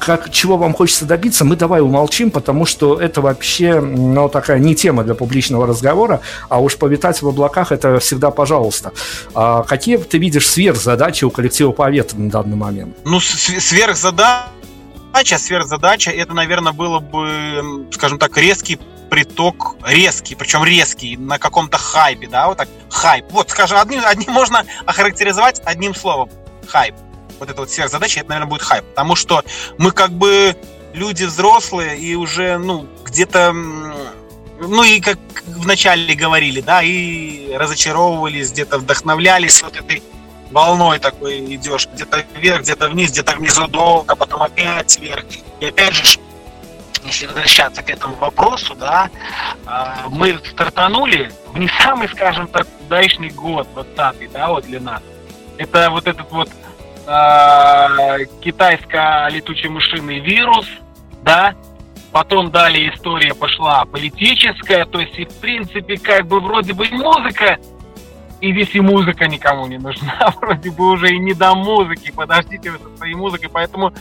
как, чего вам хочется добиться, мы давай умолчим, потому что это вообще ну, такая не тема для публичного разговора, а уж повитать в облаках это всегда пожалуйста. А какие ты видишь сверхзадачи у коллектива Повета на данный момент? Ну, сверхзадача задача, сверхзадача, это, наверное, было бы, скажем так, резкий приток, резкий, причем резкий, на каком-то хайпе, да, вот так, хайп. Вот, скажем, одним, одним можно охарактеризовать одним словом, хайп. Вот это вот сверхзадача, это, наверное, будет хайп, потому что мы как бы люди взрослые и уже, ну, где-то ну и как вначале говорили, да, и разочаровывались, где-то вдохновлялись вот этой волной такой идешь, где-то вверх, где-то вниз, где-то внизу долго, потом опять вверх. И опять же, если возвращаться к этому вопросу, да, а, мы стартанули в не самый, скажем так, удачный год, 20 да, вот для нас. Это вот этот вот э, китайско-летучий вирус, да, потом далее история пошла политическая, то есть, и в принципе, как бы вроде бы музыка и здесь и музыка никому не нужна, вроде бы уже и не до музыки, подождите вы со своей музыкой, поэтому,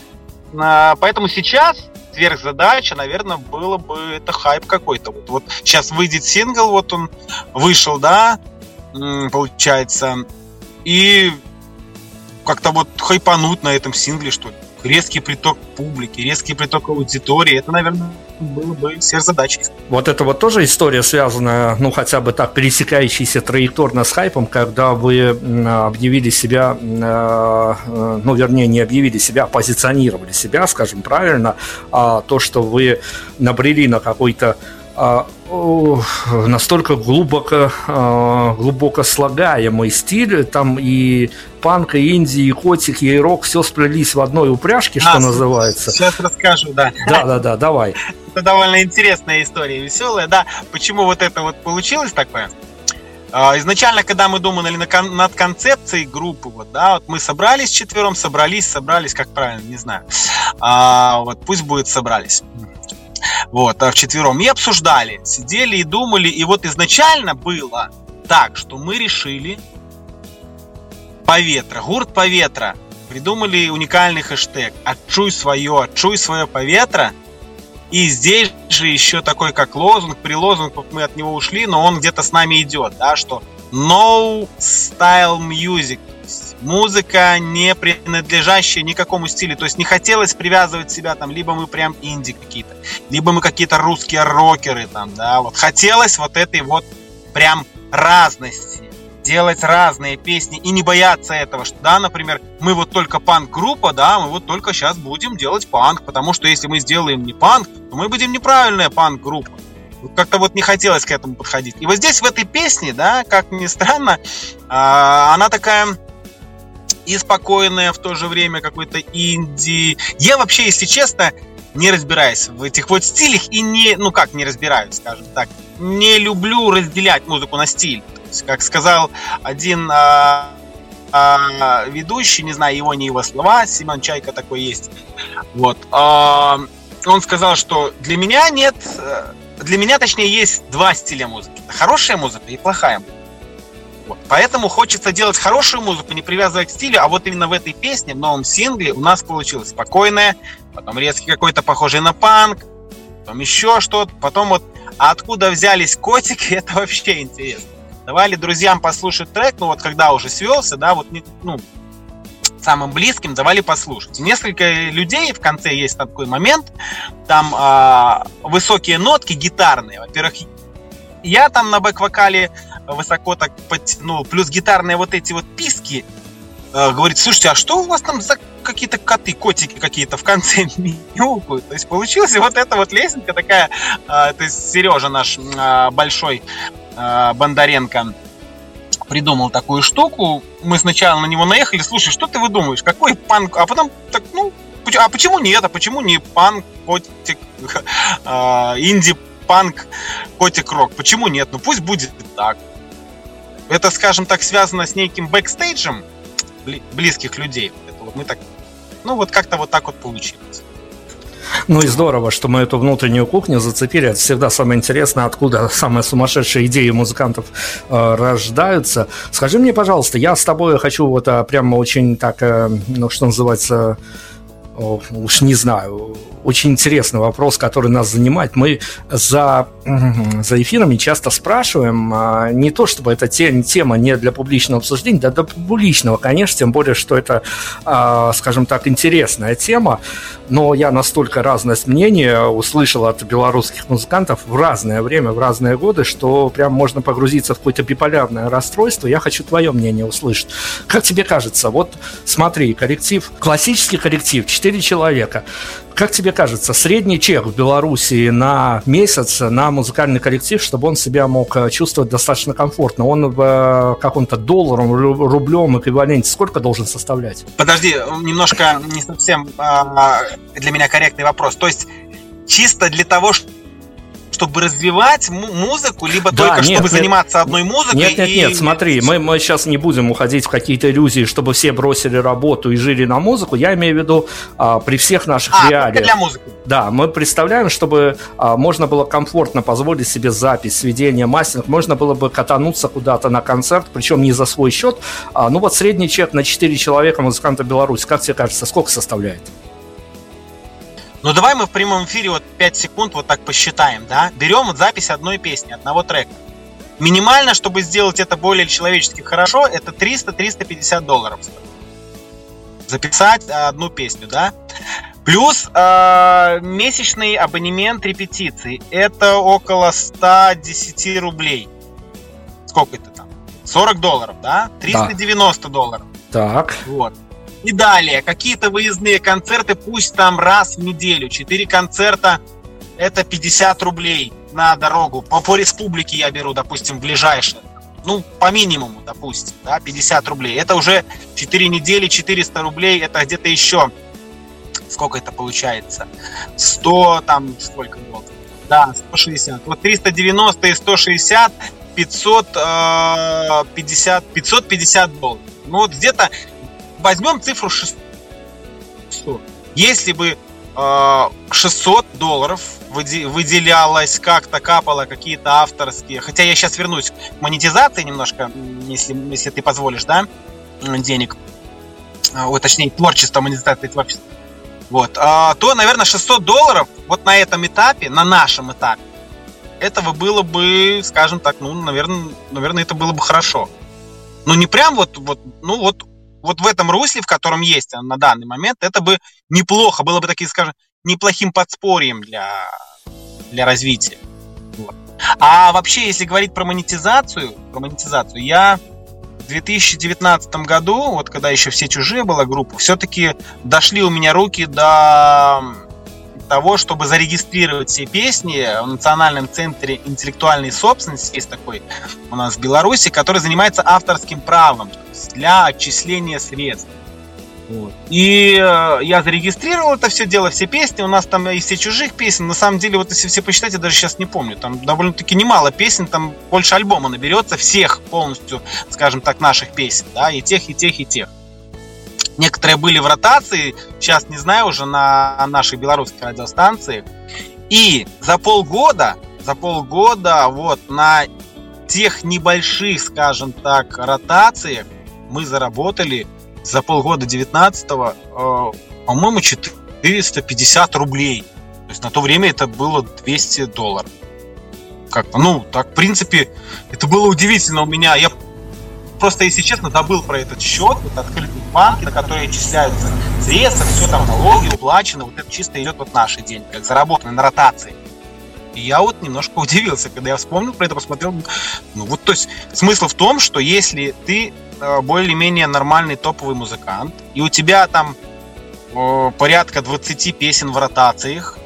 а, поэтому сейчас сверхзадача, наверное, было бы это хайп какой-то. Вот, вот сейчас выйдет сингл, вот он вышел, да, получается, и как-то вот хайпануть на этом сингле, что ли резкий приток публики, резкий приток аудитории, это, наверное, было бы сверхзадачей. Вот это вот тоже история, связанная, ну, хотя бы так, пересекающаяся траекторно с хайпом, когда вы объявили себя, э, ну, вернее, не объявили себя, а позиционировали себя, скажем правильно, а то, что вы набрели на какой-то настолько глубоко, а, глубоко слагаемый стиль, там и панк, и инди, и котик, и рок, все сплелись в одной упряжке, что а, называется. Сейчас расскажу, да. Да, да, да, давай. Это довольно интересная история, веселая, да. Почему вот это вот получилось такое? А, изначально, когда мы думали над концепцией группы, вот, да, вот мы собрались четвером, собрались, собрались, как правильно, не знаю. А, вот пусть будет собрались вот, а вчетвером, и обсуждали, сидели и думали, и вот изначально было так, что мы решили поветра, гурт поветра, придумали уникальный хэштег «Отчуй свое, отчуй свое поветра», и здесь же еще такой как лозунг, при лозунг мы от него ушли, но он где-то с нами идет, да, что No Style Music, музыка, не принадлежащая никакому стилю. То есть не хотелось привязывать себя там, либо мы прям инди какие-то, либо мы какие-то русские рокеры там, да, вот хотелось вот этой вот прям разности делать разные песни и не бояться этого, что, да, например, мы вот только панк-группа, да, мы вот только сейчас будем делать панк, потому что если мы сделаем не панк, то мы будем неправильная панк-группа. Как-то вот не хотелось к этому подходить. И вот здесь в этой песне, да, как ни странно, а, она такая и спокойная в то же время какой-то инди. Я вообще, если честно, не разбираюсь в этих вот стилях и не, ну как не разбираюсь, скажем так, не люблю разделять музыку на стиль. Есть, как сказал один а, а, ведущий, не знаю его не его слова, Семен Чайка такой есть. Вот. А, он сказал, что для меня нет, для меня точнее есть два стиля музыки. Хорошая музыка и плохая музыка. Вот. Поэтому хочется делать хорошую музыку, не привязывая к стилю, а вот именно в этой песне, в новом сингле у нас получилось спокойная, потом резкий какой-то похожий на панк, потом еще что-то, потом вот а откуда взялись котики, это вообще интересно. Давали друзьям послушать трек, ну вот когда уже свелся, да, вот ну, самым близким давали послушать. несколько людей в конце есть такой момент, там э, высокие нотки гитарные. Во-первых, я там на бэк-вокале высоко так подтянул, плюс гитарные вот эти вот писки, э, говорит, слушайте, а что у вас там за какие-то коты, котики какие-то в конце мяукают? То есть получилась вот эта вот лесенка такая, э, то есть Сережа наш э, большой Бондаренко придумал такую штуку. Мы сначала на него наехали, слушай, что ты выдумываешь, какой панк? А потом так, ну, а почему нет? А почему не панк, котик, э, инди панк, котик рок? Почему нет? Ну пусть будет так. Это, скажем так, связано с неким бэкстейджем близких людей. Это вот мы так, ну вот как-то вот так вот получилось. Ну и здорово, что мы эту внутреннюю кухню зацепили. Это всегда самое интересное, откуда самые сумасшедшие идеи музыкантов э, рождаются. Скажи мне, пожалуйста, я с тобой хочу вот а, прямо очень так, э, ну что называется, уж не знаю, очень интересный вопрос, который нас занимает. Мы за, за эфирами часто спрашиваем, а, не то чтобы эта тема не для публичного обсуждения, да для публичного, конечно, тем более, что это, а, скажем так, интересная тема, но я настолько разность мнения услышал от белорусских музыкантов в разное время, в разные годы, что прям можно погрузиться в какое-то биполярное расстройство. Я хочу твое мнение услышать. Как тебе кажется, вот смотри, коллектив, классический коллектив, 4 человека, как тебе кажется, средний чек в Беларуси на месяц на музыкальный коллектив, чтобы он себя мог э, чувствовать достаточно комфортно, он в э, каком-то долларом, рублем эквиваленте сколько должен составлять? Подожди, немножко не совсем а, для меня корректный вопрос. То есть чисто для того, чтобы чтобы развивать музыку, либо да, только нет, чтобы нет, заниматься одной музыкой? Нет, нет, и... нет, смотри, мы, мы сейчас не будем уходить в какие-то иллюзии, чтобы все бросили работу и жили на музыку. Я имею в виду а, при всех наших а, реалиях. для музыки. Да, мы представляем, чтобы а, можно было комфортно позволить себе запись, сведение, мастеринг, можно было бы катануться куда-то на концерт, причем не за свой счет. А, ну вот средний чек на 4 человека музыканта Беларусь, как тебе кажется, сколько составляет? Ну давай мы в прямом эфире вот 5 секунд вот так посчитаем, да? Берем вот запись одной песни, одного трека. Минимально, чтобы сделать это более человечески хорошо, это 300-350 долларов. Записать одну песню, да? Плюс э, месячный абонемент репетиций. Это около 110 рублей. Сколько это там? 40 долларов, да? 390 да. долларов. Так. Вот. И далее, какие-то выездные концерты, пусть там раз в неделю. Четыре концерта, это 50 рублей на дорогу. По, по республике я беру, допустим, ближайшее. Ну, по минимуму, допустим, да, 50 рублей. Это уже 4 недели, 400 рублей, это где-то еще, сколько это получается? 100, там, сколько было? Да, 160. Вот 390 и 160, 550, 550 долларов. Ну, вот где-то возьмем цифру 600. Если бы э, 600 долларов выделялось как-то, капало какие-то авторские, хотя я сейчас вернусь к монетизации немножко, если, если ты позволишь, да, денег, а, ой, точнее, творчество, монетизации творчества, вот, а, то, наверное, 600 долларов вот на этом этапе, на нашем этапе, этого было бы, скажем так, ну, наверное, наверное, это было бы хорошо. Ну, не прям вот, вот, ну, вот вот в этом русле, в котором есть на данный момент, это бы неплохо, было бы таким, скажем, неплохим подспорьем для, для развития. Вот. А вообще, если говорить про монетизацию, про монетизацию, я 2019 году, вот когда еще все чужие была группа, все-таки дошли у меня руки до того, чтобы зарегистрировать все песни в Национальном центре интеллектуальной собственности, есть такой у нас в Беларуси, который занимается авторским правом для отчисления средств. Вот. И э, я зарегистрировал это все дело, все песни. У нас там и все чужих песен. На самом деле, вот если все посчитать, я даже сейчас не помню. Там довольно-таки немало песен, там больше альбома наберется всех полностью, скажем так, наших песен, да, и тех, и тех, и тех. Некоторые были в ротации, сейчас не знаю уже на нашей белорусской радиостанции. И за полгода, за полгода вот на тех небольших, скажем так, ротациях мы заработали за полгода 19-го, э, по-моему, 450 рублей. То есть на то время это было 200 долларов. Как-то, ну, так, в принципе, это было удивительно у меня. Я просто, если честно, забыл про этот счет, вот открытый в банке, на который отчисляются средства, все там налоги уплачены, вот это чисто идет вот наши деньги, как заработанные на ротации. И я вот немножко удивился, когда я вспомнил про это, посмотрел. Ну вот, то есть, смысл в том, что если ты Э, более-менее нормальный топовый музыкант, и у тебя там э, порядка 20 песен в ротациях,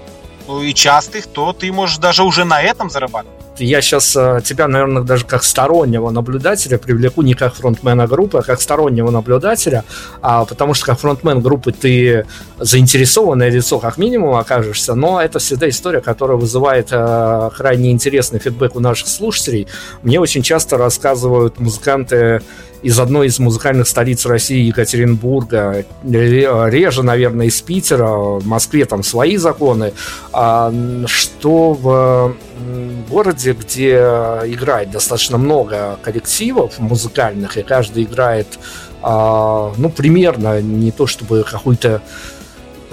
ну, и частых, то ты можешь даже уже на этом зарабатывать. Я сейчас э, тебя, наверное, даже как стороннего наблюдателя привлеку не как фронтмена группы, а как стороннего наблюдателя, а, потому что как фронтмен группы ты заинтересованное лицо как минимум окажешься, но это всегда история, которая вызывает э, крайне интересный фидбэк у наших слушателей. Мне очень часто рассказывают музыканты из одной из музыкальных столиц России, Екатеринбурга, реже, наверное, из Питера, в Москве там свои законы, а, что в городе, где играет достаточно много коллективов музыкальных, и каждый играет, а, ну, примерно не то чтобы какой-то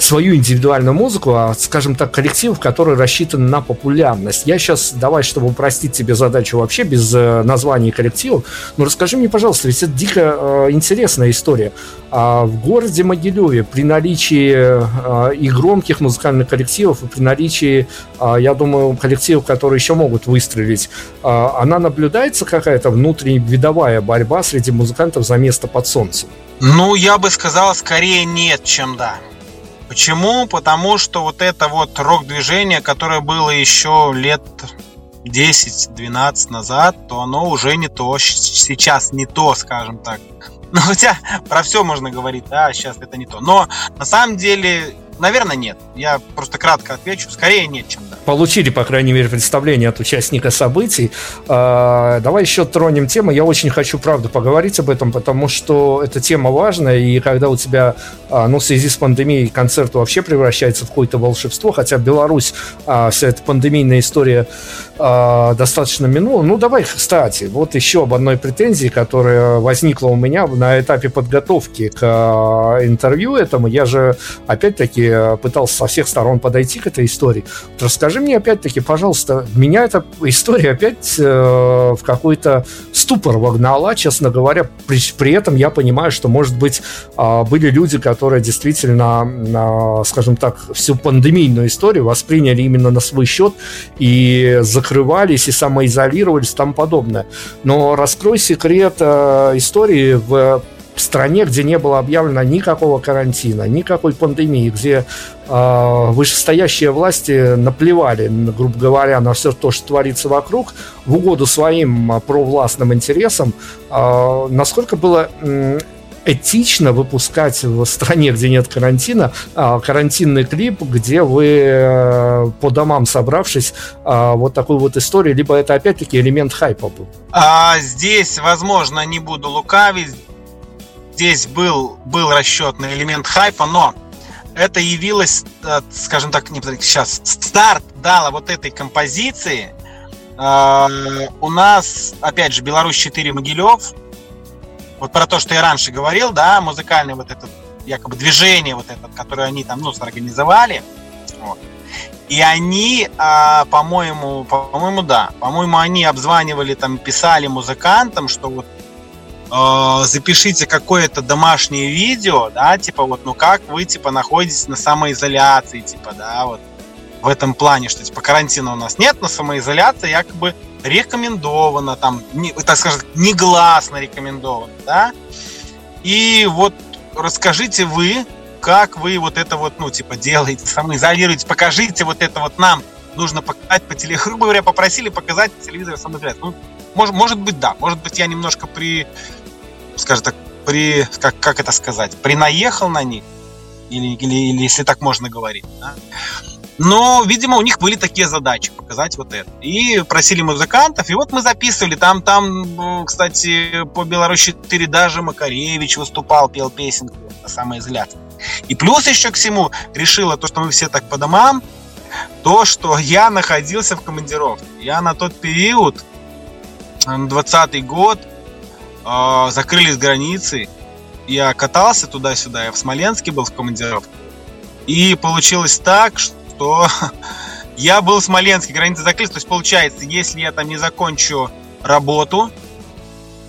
свою индивидуальную музыку, а, скажем так, коллектив, который рассчитан на популярность. Я сейчас, давай, чтобы упростить тебе задачу вообще без э, названий коллективов, но расскажи мне, пожалуйста, ведь это дико э, интересная история. А в городе Могилеве при наличии э, и громких музыкальных коллективов, и при наличии, э, я думаю, коллективов, которые еще могут выстрелить, э, она наблюдается какая-то внутренняя видовая борьба среди музыкантов за место под солнцем? Ну, я бы сказал, скорее нет, чем да. Почему? Потому что вот это вот рок-движение, которое было еще лет 10-12 назад, то оно уже не то, сейчас не то, скажем так. Ну, хотя про все можно говорить, да, сейчас это не то. Но на самом деле Наверное, нет. Я просто кратко отвечу. Скорее нет, чем да. Получили, по крайней мере, представление от участника событий. А, давай еще тронем тему. Я очень хочу, правда, поговорить об этом, потому что эта тема важная. И когда у тебя, а, ну, в связи с пандемией, концерт вообще превращается в какое-то волшебство, хотя Беларусь, а, вся эта пандемийная история достаточно минула. Ну, давай, кстати, вот еще об одной претензии, которая возникла у меня на этапе подготовки к интервью этому. Я же, опять-таки, Э, пытался со всех сторон подойти к этой истории. Вот расскажи мне опять-таки, пожалуйста, меня эта история опять э, в какой-то ступор вогнала, честно говоря. При, при этом я понимаю, что, может быть, э, были люди, которые действительно, э, скажем так, всю пандемийную историю восприняли именно на свой счет и закрывались, и самоизолировались и тому подобное. Но раскрой секрет э, истории в в стране, где не было объявлено никакого карантина, никакой пандемии, где э, вышестоящие власти наплевали, грубо говоря, на все то, что творится вокруг, в угоду своим э, провластным интересам, э, насколько было э, этично выпускать в стране, где нет карантина, карантинный клип, где вы по домам собравшись, вот такую вот историю, либо это опять-таки элемент хайпа был? А, здесь, возможно, не буду лукавить, здесь был, был расчет на элемент хайпа, но это явилось, э, скажем так, не сейчас, старт дала вот этой композиции. Э, у нас, опять же, Беларусь 4 Могилев. Вот про то, что я раньше говорил, да, музыкальное вот это якобы движение вот это, которое они там, ну, сорганизовали. Вот. И они, а, по-моему, по-моему, да, по-моему, они обзванивали, там, писали музыкантам, что вот э, запишите какое-то домашнее видео, да, типа вот, ну как вы, типа, находитесь на самоизоляции, типа, да, вот в этом плане, что, типа, карантина у нас нет, но самоизоляция якобы рекомендовано, там, не, так скажем, негласно рекомендовано, да. И вот расскажите вы, как вы вот это вот, ну, типа, делаете, самоизолируете, покажите вот это вот нам. Нужно показать по телевизору. Грубо говоря, попросили показать по телевизору самоизоляцию. Ну, может, может быть, да. Может быть, я немножко при, скажем так, при, как, как это сказать, принаехал на них. Или, или, или если так можно говорить. Да? Но, видимо, у них были такие задачи показать вот это. И просили музыкантов, и вот мы записывали. Там, там, кстати, по Беларуси 4 даже Макаревич выступал, пел песенку на самоизоляции. И плюс еще к всему решила то, что мы все так по домам, то, что я находился в командировке. Я на тот период, 20 год, э, закрылись границы. Я катался туда-сюда, я в Смоленске был в командировке. И получилось так, что я был в Смоленске, границы закрылись. То есть получается, если я там не закончу работу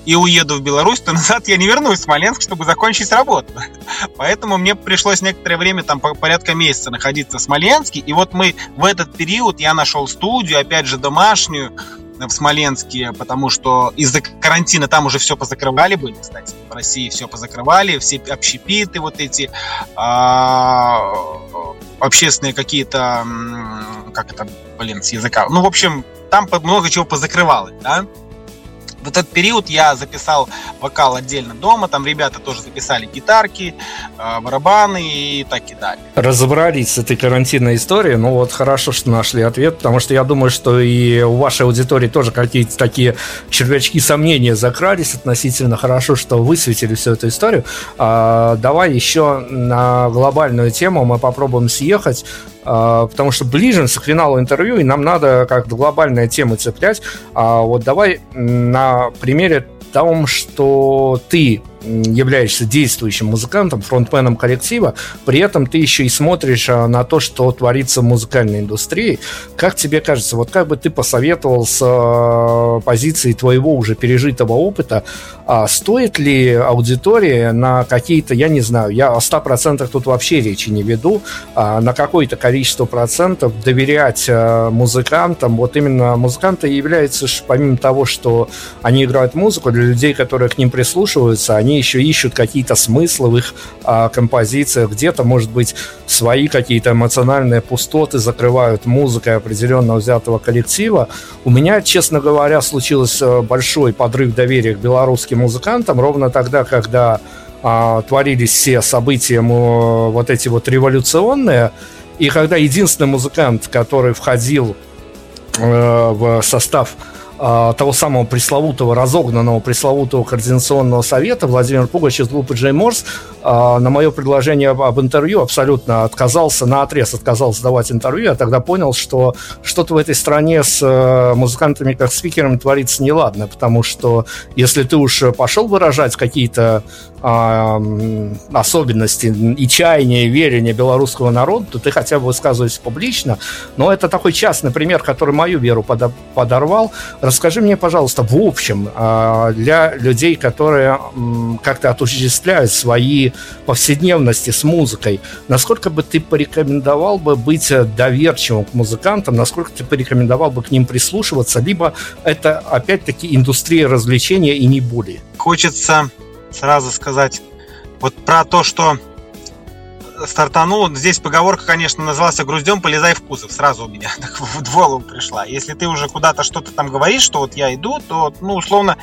и уеду в Беларусь, то назад я не вернусь в Смоленск, чтобы закончить работу. Поэтому мне пришлось некоторое время, там порядка месяца находиться в Смоленске. И вот мы в этот период я нашел студию, опять же домашнюю, в Смоленске, потому что из-за карантина там уже все позакрывали были, кстати. В России все позакрывали, все общепиты вот эти, а, общественные какие-то, как это, блин, с языка. Ну, в общем, там много чего позакрывалось, да. В этот период я записал вокал отдельно дома, там ребята тоже записали гитарки, э, барабаны и так и далее. Разобрались с этой карантинной историей, ну вот хорошо, что нашли ответ, потому что я думаю, что и у вашей аудитории тоже какие-то такие червячки сомнения закрались относительно хорошо, что высветили всю эту историю. А, давай еще на глобальную тему мы попробуем съехать. А, потому что ближимся к финалу интервью, и нам надо как-то глобальные темы цеплять. А вот давай на примере том, что ты являешься действующим музыкантом, фронтменом коллектива, при этом ты еще и смотришь а, на то, что творится в музыкальной индустрии. Как тебе кажется, вот как бы ты посоветовал с а, позиции твоего уже пережитого опыта, а стоит ли аудитория на какие-то, я не знаю, я о 100% тут вообще речи не веду, на какое-то количество процентов доверять музыкантам, вот именно музыканты являются, помимо того, что они играют музыку, для людей, которые к ним прислушиваются, они они еще ищут какие-то смыслы в их а, композициях, где-то, может быть, свои какие-то эмоциональные пустоты закрывают музыкой определенно взятого коллектива. У меня, честно говоря, случился э, большой подрыв доверия к белорусским музыкантам ровно тогда, когда а, творились все события вот эти вот революционные, и когда единственный музыкант, который входил э, в состав а, того самого пресловутого, разогнанного пресловутого координационного совета Владимир Пугач из группы Джей Морс а, на мое предложение об, интервью абсолютно отказался, на отрез отказался давать интервью. Я тогда понял, что что-то в этой стране с э, музыкантами как спикерами творится неладно, потому что если ты уж пошел выражать какие-то э, особенности и чаяния, и верения белорусского народа, то ты хотя бы высказывайся публично. Но это такой частный пример, который мою веру подорвал. Расскажи мне, пожалуйста, в общем, а, для людей, которые как-то отождествляют свои повседневности с музыкой, насколько бы ты порекомендовал бы быть доверчивым к музыкантам, насколько ты порекомендовал бы к ним прислушиваться, либо это опять-таки индустрия развлечения и не более? Хочется сразу сказать вот про то, что стартанул. Здесь поговорка, конечно, назывался «Груздем, полезай в кузов». Сразу у меня так в голову пришла. Если ты уже куда-то что-то там говоришь, что вот я иду, то, ну, условно,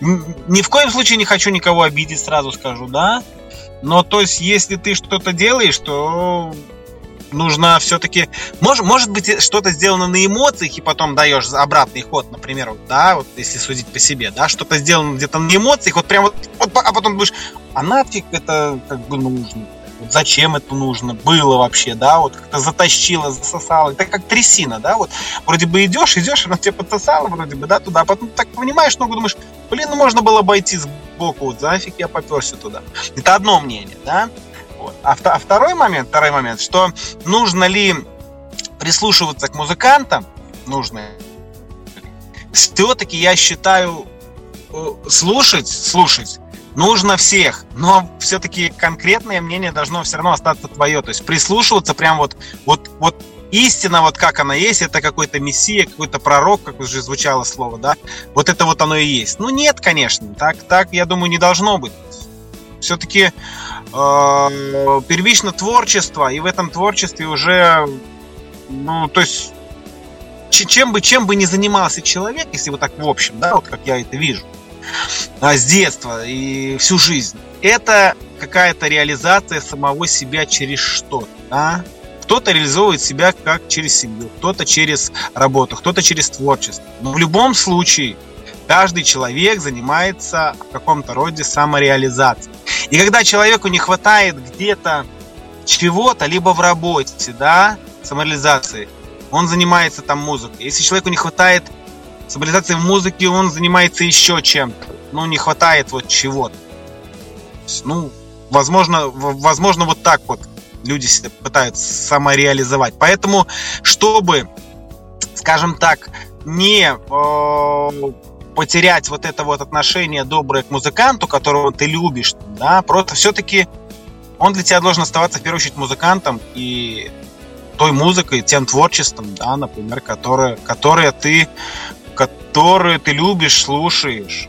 ни в коем случае не хочу никого обидеть, сразу скажу, да? Но, то есть, если ты что-то делаешь, то нужно все-таки... Может, может быть, что-то сделано на эмоциях, и потом даешь обратный ход, например, вот, да, вот если судить по себе, да, что-то сделано где-то на эмоциях, вот прям вот, вот а потом думаешь, а нафиг это как бы нужно? Вот зачем это нужно было вообще, да, вот как-то затащило, засосало, это как трясина, да, вот вроде бы идешь, идешь, оно тебя подсосало вроде бы, да, туда, а потом так понимаешь, ну, думаешь, блин, ну можно было обойти сбоку, вот зафиг я поперся туда. Это одно мнение, да, вот. А, а второй момент, второй момент, что нужно ли прислушиваться к музыкантам, нужно все-таки я считаю э, слушать, слушать нужно всех, но все-таки конкретное мнение должно все равно остаться твое. То есть прислушиваться прям вот, вот, вот истина, вот как она есть, это какой-то мессия, какой-то пророк, как уже звучало слово, да, вот это вот оно и есть. Ну нет, конечно, так, так я думаю, не должно быть. Все-таки э, первично творчество, и в этом творчестве уже, ну, то есть, чем бы, чем бы ни занимался человек, если вот так в общем, да, вот как я это вижу, а, с детства и всю жизнь, это какая-то реализация самого себя через что-то, да? Кто-то реализовывает себя как через семью, кто-то через работу, кто-то через творчество. Но в любом случае каждый человек занимается в каком-то роде самореализацией. И когда человеку не хватает где-то чего-то, либо в работе, да, самореализации, он занимается там музыкой. Если человеку не хватает самореализации в музыке, он занимается еще чем-то. Ну, не хватает вот чего-то. Ну, возможно, возможно, вот так вот люди пытаются самореализовать. Поэтому, чтобы, скажем так, не э, потерять вот это вот отношение доброе к музыканту, которого ты любишь, да, просто все-таки он для тебя должен оставаться в первую очередь музыкантом и той музыкой, тем творчеством, да, например, которое, которое ты, которое ты любишь, слушаешь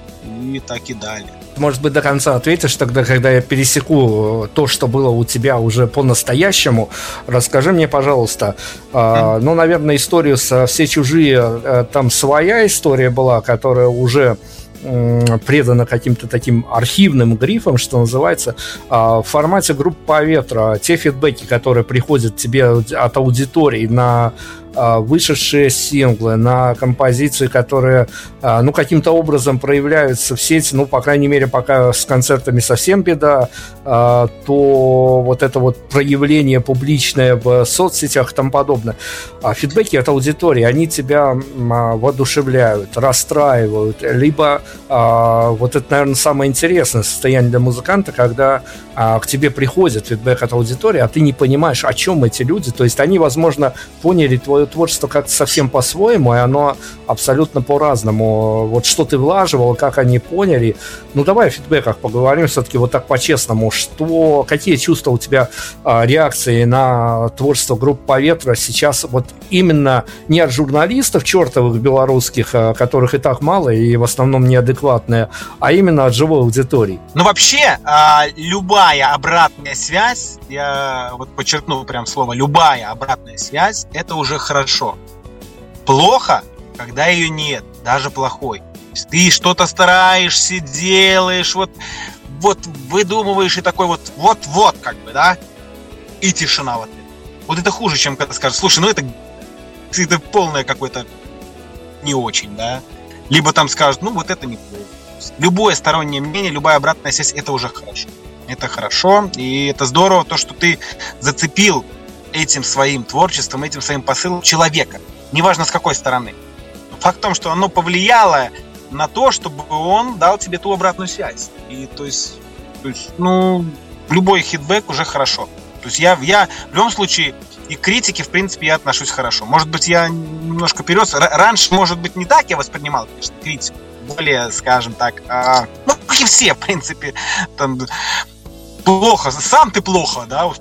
и так и далее может быть, до конца ответишь тогда, когда я пересеку то, что было у тебя уже по-настоящему. Расскажи мне, пожалуйста, э, ну, наверное, историю со «Все чужие», э, там своя история была, которая уже предана каким-то таким архивным грифом, что называется, а, в формате группы по ветра. Те фидбэки, которые приходят тебе от аудитории на вышедшие синглы, на композиции, которые, а, ну, каким-то образом проявляются в сети, ну, по крайней мере, пока с концертами совсем беда, а, то вот это вот проявление публичное в соцсетях и тому подобное. Фидбэки от аудитории, они тебя воодушевляют, расстраивают, либо вот это, наверное, самое интересное состояние для музыканта, когда к тебе приходит фидбэк от аудитории, а ты не понимаешь, о чем эти люди, то есть они, возможно, поняли твою твое творчество как-то совсем по-своему, и оно абсолютно по-разному. Вот что ты влаживал, как они поняли. Ну, давай о фидбэках поговорим все-таки вот так по-честному. Что, какие чувства у тебя, а, реакции на творчество группы «Поветра» сейчас вот именно не от журналистов чертовых белорусских, а, которых и так мало и в основном неадекватные, а именно от живой аудитории? Ну, вообще, а, любая обратная связь, я вот подчеркну прям слово, любая обратная связь, это уже хорошо хорошо. Плохо, когда ее нет, даже плохой. Ты что-то стараешься, делаешь, вот, вот выдумываешь и такой вот, вот-вот, как бы, да, и тишина вот. Вот это хуже, чем когда скажешь, слушай, ну это, это полное какое-то не очень, да. Либо там скажут, ну вот это неплохо. Любое стороннее мнение, любая обратная связь, это уже хорошо. Это хорошо, и это здорово, то, что ты зацепил этим своим творчеством, этим своим посылом человека, неважно с какой стороны. Факт в том, что оно повлияло на то, чтобы он дал тебе ту обратную связь. И то есть, то есть ну, любой хитбэк уже хорошо. То есть я, я в любом случае и к критике, в принципе, я отношусь хорошо. Может быть, я немножко перес. Раньше, может быть, не так я воспринимал, конечно, критику. Более, скажем так, а, ну, как и все, в принципе, там, плохо, сам ты плохо, да,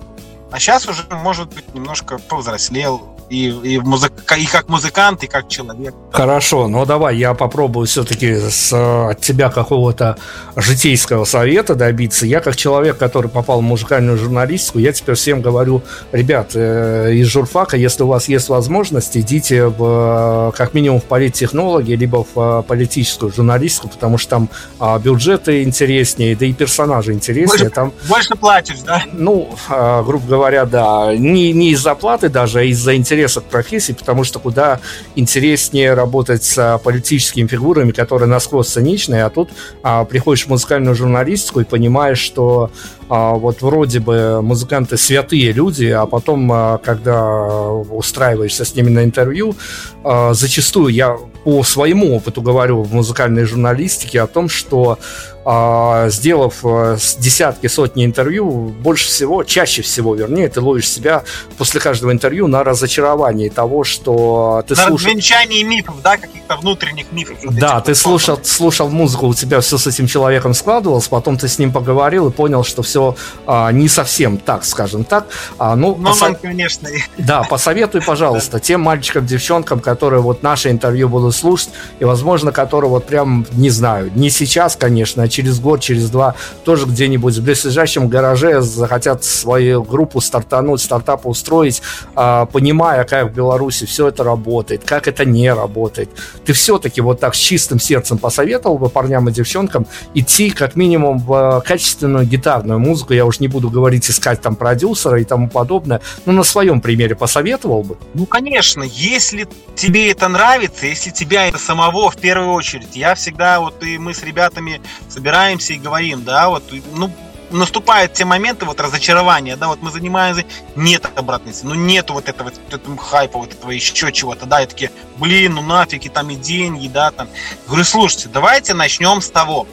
а сейчас уже, может быть, немножко повзрослел, и, и, музык... и как музыкант, и как человек. Хорошо, ну давай я попробую все-таки с, от тебя какого-то житейского совета добиться. Я как человек, который попал в музыкальную журналистику, я теперь всем говорю, ребят, э, из журфака, если у вас есть возможность, идите в, как минимум в политтехнологи, либо в политическую журналистику, потому что там а, бюджеты интереснее, да и персонажи интереснее. Больше, там, больше платишь, да? Ну, а, грубо говоря, да. Не, не из-за платы даже, а из-за интереса интереса к профессии, потому что куда интереснее работать с политическими фигурами, которые насквозь циничные, а тут а, приходишь в музыкальную журналистику и понимаешь, что а, вот вроде бы музыканты святые люди, а потом, а, когда устраиваешься с ними на интервью, а, зачастую я по своему опыту говорю в музыкальной журналистике о том, что а, сделав э, десятки, сотни интервью, больше всего, чаще всего, вернее, ты ловишь себя после каждого интервью на разочаровании того, что ты на слушал... развенчании мифов, да, каких-то внутренних мифов. Да, ты слушал, слушал музыку, у тебя все с этим человеком складывалось, потом ты с ним поговорил и понял, что все а, не совсем так, скажем так. А, ну, ну посо... конечно. Да, посоветуй, пожалуйста, тем мальчикам, девчонкам, которые вот наше интервью будут слушать, и, возможно, которые вот прям, не знаю, не сейчас, конечно, а через год, через два тоже где-нибудь в близлежащем гараже захотят свою группу стартануть, стартап устроить, а, понимая, как в Беларуси все это работает, как это не работает. Ты все-таки вот так с чистым сердцем посоветовал бы парням и девчонкам идти как минимум в качественную гитарную музыку, я уж не буду говорить искать там продюсера и тому подобное, но на своем примере посоветовал бы? Ну, конечно, если тебе это нравится, если тебя это самого в первую очередь, я всегда, вот и мы с ребятами собираемся и говорим, да, вот, ну, наступают те моменты вот разочарования, да, вот мы занимаемся, нет обратной связи, ну нету вот этого, вот этого хайпа, вот этого еще чего-то, да, и такие, блин, ну нафиг, и там и деньги, да, там. Говорю, слушайте, давайте начнем с того,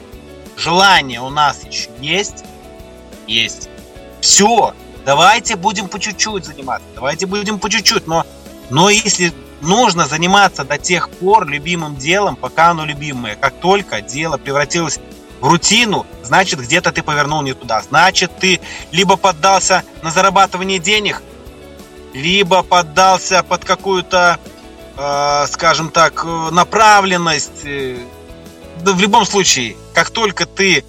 желание у нас еще есть, есть. Все, давайте будем по чуть-чуть заниматься, давайте будем по чуть-чуть, но, но если нужно заниматься до тех пор любимым делом, пока оно любимое. Как только дело превратилось рутину, значит, где-то ты повернул не туда. Значит, ты либо поддался на зарабатывание денег, либо поддался под какую-то, э, скажем так, направленность. Да, в любом случае, как только ты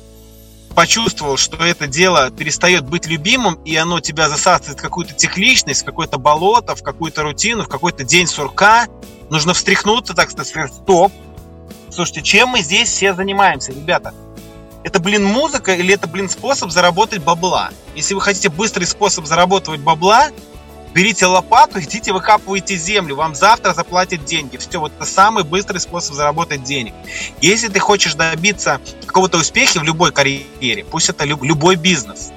почувствовал, что это дело перестает быть любимым, и оно тебя засасывает в какую-то техничность, в какое-то болото, в какую-то рутину, в какой-то день сурка, нужно встряхнуться, так сказать, стоп. Слушайте, чем мы здесь все занимаемся, ребята? Это, блин, музыка или это, блин, способ заработать бабла? Если вы хотите быстрый способ заработать бабла, берите лопату, идите выкапывайте землю, вам завтра заплатят деньги. Все, вот это самый быстрый способ заработать денег. Если ты хочешь добиться какого-то успеха в любой карьере, пусть это любой бизнес,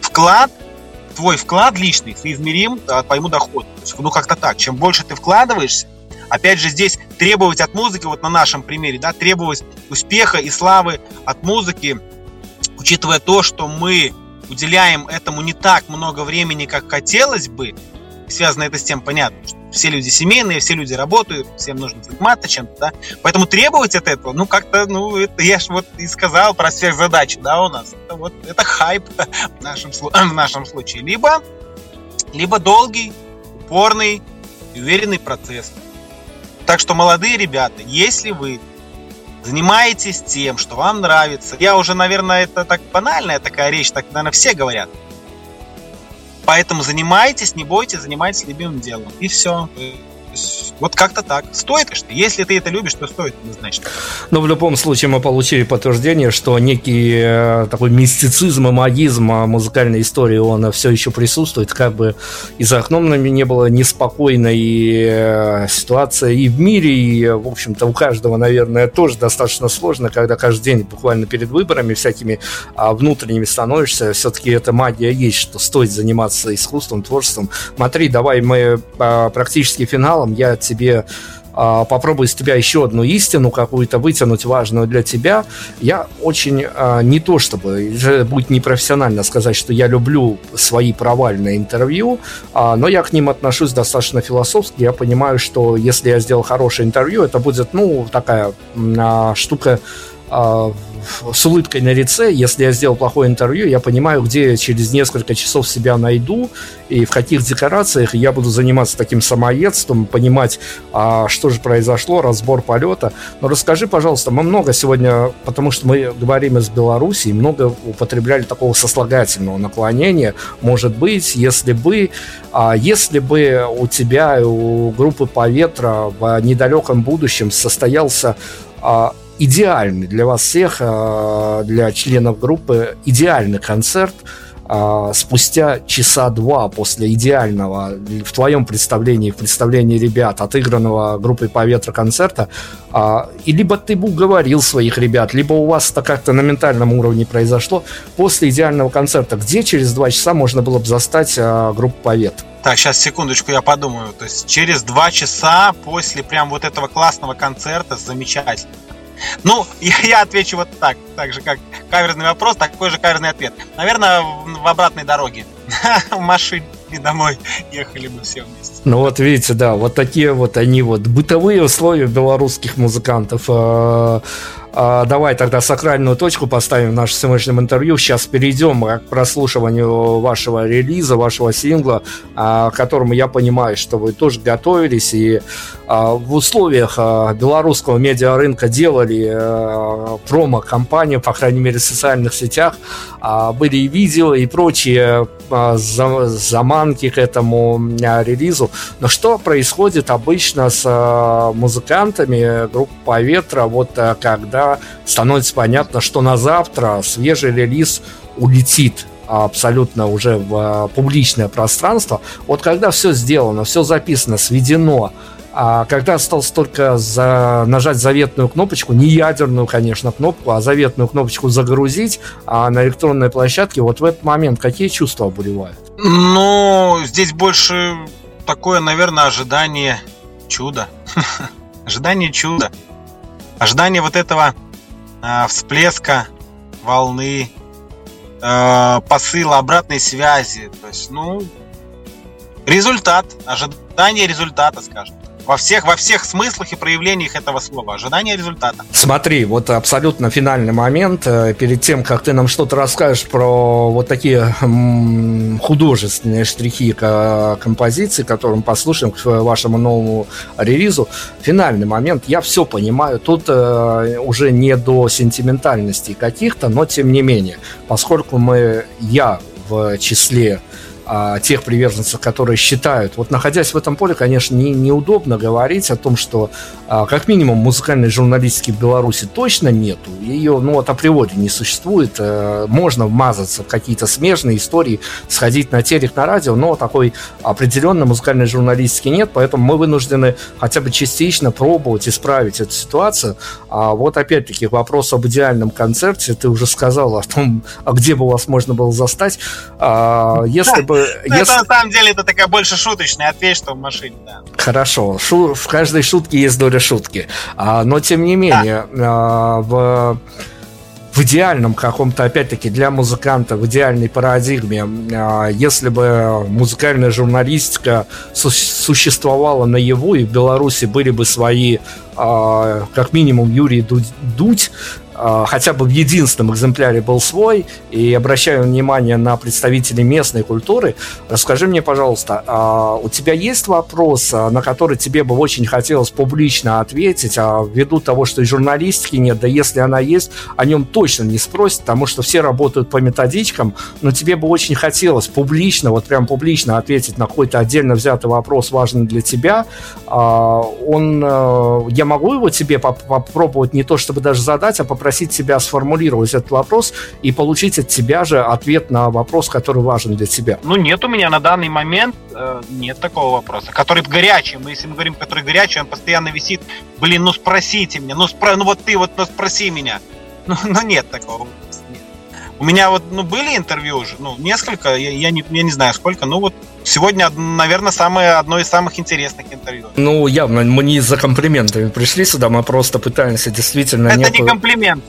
вклад, твой вклад личный соизмерим по твоему доходу. Ну, как-то так. Чем больше ты вкладываешься, Опять же, здесь требовать от музыки, вот на нашем примере, да, требовать успеха и славы от музыки, учитывая то, что мы уделяем этому не так много времени, как хотелось бы, связано это с тем, понятно, что все люди семейные, все люди работают, всем нужно заниматься чем-то, да, поэтому требовать от этого, ну, как-то, ну, это я же вот и сказал про сверхзадачи, да, у нас, это вот, это хайп в нашем, в нашем случае, либо, либо долгий, упорный, уверенный процесс. Так что, молодые ребята, если вы занимаетесь тем, что вам нравится, я уже, наверное, это так банальная такая речь, так, наверное, все говорят. Поэтому занимайтесь, не бойтесь, занимайтесь любимым делом. И все вот как-то так. Стоит, что если ты это любишь, то стоит однозначно. Но в любом случае мы получили подтверждение, что некий э, такой мистицизм и магизм музыкальной истории, он все еще присутствует, как бы и за окном нами не было неспокойной э, ситуация и в мире, и, в общем-то, у каждого, наверное, тоже достаточно сложно, когда каждый день буквально перед выборами всякими а, внутренними становишься, все-таки эта магия есть, что стоит заниматься искусством, творчеством. Смотри, давай мы а, практически финалом я тебе а, попробую из тебя еще одну истину какую-то вытянуть важную для тебя. Я очень а, не то чтобы будет непрофессионально сказать, что я люблю свои провальные интервью, а, но я к ним отношусь достаточно философски. Я понимаю, что если я сделал хорошее интервью, это будет ну такая штука с улыбкой на лице, если я сделал плохое интервью, я понимаю, где я через несколько часов себя найду и в каких декорациях я буду заниматься таким самоедством, понимать, а, что же произошло, разбор полета. Но расскажи, пожалуйста, мы много сегодня, потому что мы говорим из Беларуси, много употребляли такого сослагательного наклонения. Может быть, если бы, а, если бы у тебя, у группы Поветра в недалеком будущем состоялся а, идеальный для вас всех, а, для членов группы, идеальный концерт а, спустя часа два после идеального в твоем представлении, в представлении ребят, отыгранного группой по ветру концерта, а, и либо ты бы уговорил своих ребят, либо у вас это как-то на ментальном уровне произошло после идеального концерта, где через два часа можно было бы застать группу по ветру? Так, сейчас секундочку, я подумаю. То есть через два часа после прям вот этого классного концерта, замечательно, Ну, я, я отвечу вот так, так же, как каверзный вопрос, такой же каверзный ответ. Наверное, в, обратной дороге. В машине домой ехали мы все вместе. Ну вот видите, да, вот такие вот они вот бытовые условия белорусских музыкантов. А, а, давай тогда сакральную точку поставим в нашем сегодняшнем интервью. Сейчас перейдем к прослушиванию вашего релиза, вашего сингла, а, к которому я понимаю, что вы тоже готовились и а, в условиях белорусского медиарынка делали промо-компанию, по крайней мере, в социальных сетях. Были и видео, и прочие заманки к этому релизу. Но что происходит обычно с музыкантами группы «Поветра», вот когда становится понятно, что на завтра свежий релиз улетит абсолютно уже в а, публичное пространство. Вот когда все сделано, все записано, сведено, а когда осталось только за, нажать заветную кнопочку, не ядерную, конечно, кнопку, а заветную кнопочку загрузить а на электронной площадке, вот в этот момент какие чувства обуревают? Ну, здесь больше такое, наверное, ожидание чуда. ожидание чуда ожидание вот этого э, всплеска волны, э, посыла обратной связи. То есть, ну, результат, ожидание результата, скажем во всех, во всех смыслах и проявлениях этого слова. Ожидание результата. Смотри, вот абсолютно финальный момент. Э, перед тем, как ты нам что-то расскажешь про вот такие художественные штрихи композиции, которые мы послушаем к вашему новому релизу, финальный момент. Я все понимаю. Тут э, уже не до сентиментальности каких-то, но тем не менее, поскольку мы, я в числе а, тех приверженцев, которые считают. Вот находясь в этом поле, конечно, не, неудобно говорить о том, что а, как минимум музыкальной журналистики в Беларуси точно нету. Ее, ну вот априори не существует. А, можно вмазаться в какие-то смежные истории, сходить на телек, на радио, но такой определенной музыкальной журналистики нет, поэтому мы вынуждены хотя бы частично пробовать исправить эту ситуацию. А вот опять-таки вопрос об идеальном концерте. Ты уже сказал о том, а где бы вас можно было застать. А, если бы ну, если... Это на самом деле это такая больше шуточная ответ, что в машине, да. Хорошо. Шу... В каждой шутке есть доля шутки. А, но тем не менее, да. а, в в идеальном каком-то, опять-таки, для музыканта, в идеальной парадигме, а, если бы музыкальная журналистика существовала на его, и в Беларуси были бы свои, а, как минимум, Юрий Дудь, хотя бы в единственном экземпляре был свой, и обращаю внимание на представителей местной культуры, расскажи мне, пожалуйста, а у тебя есть вопрос, а, на который тебе бы очень хотелось публично ответить, а ввиду того, что и журналистики нет, да если она есть, о нем точно не спросят, потому что все работают по методичкам, но тебе бы очень хотелось публично, вот прям публично ответить на какой-то отдельно взятый вопрос, важный для тебя, он, э, я могу его тебе попробовать не то чтобы даже задать, а попросить попросить тебя сформулировать этот вопрос и получить от тебя же ответ на вопрос, который важен для тебя? Ну, нет у меня на данный момент э, нет такого вопроса, который горячий. Мы, если мы говорим, который горячий, он постоянно висит. Блин, ну спросите меня, ну, спро... ну вот ты вот ну, спроси меня. Ну, ну нет такого. У меня вот, ну, были интервью уже, ну, несколько, я, я, не, я не знаю сколько, ну, вот сегодня, наверное, самое, одно из самых интересных интервью. Ну, явно, мы не за комплиментами пришли сюда, мы просто пытаемся действительно... Это некую... не комплимент.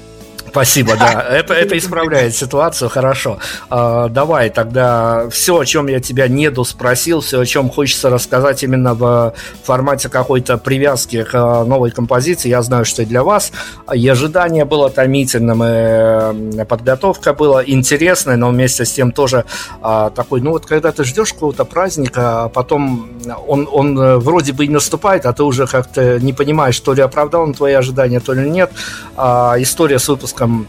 Спасибо, да. Это, это исправляет ситуацию, хорошо. А, давай тогда все, о чем я тебя не доспросил, все, о чем хочется рассказать именно в формате какой-то привязки к а, новой композиции. Я знаю, что и для вас. И ожидание было томительным, и подготовка была интересной, но вместе с тем тоже а, такой, ну вот когда ты ждешь какого-то праздника, а потом он, он э, вроде бы и наступает, а ты уже как-то не понимаешь, то ли оправдал он твои ожидания, то ли нет. А, история с выпуском выпуском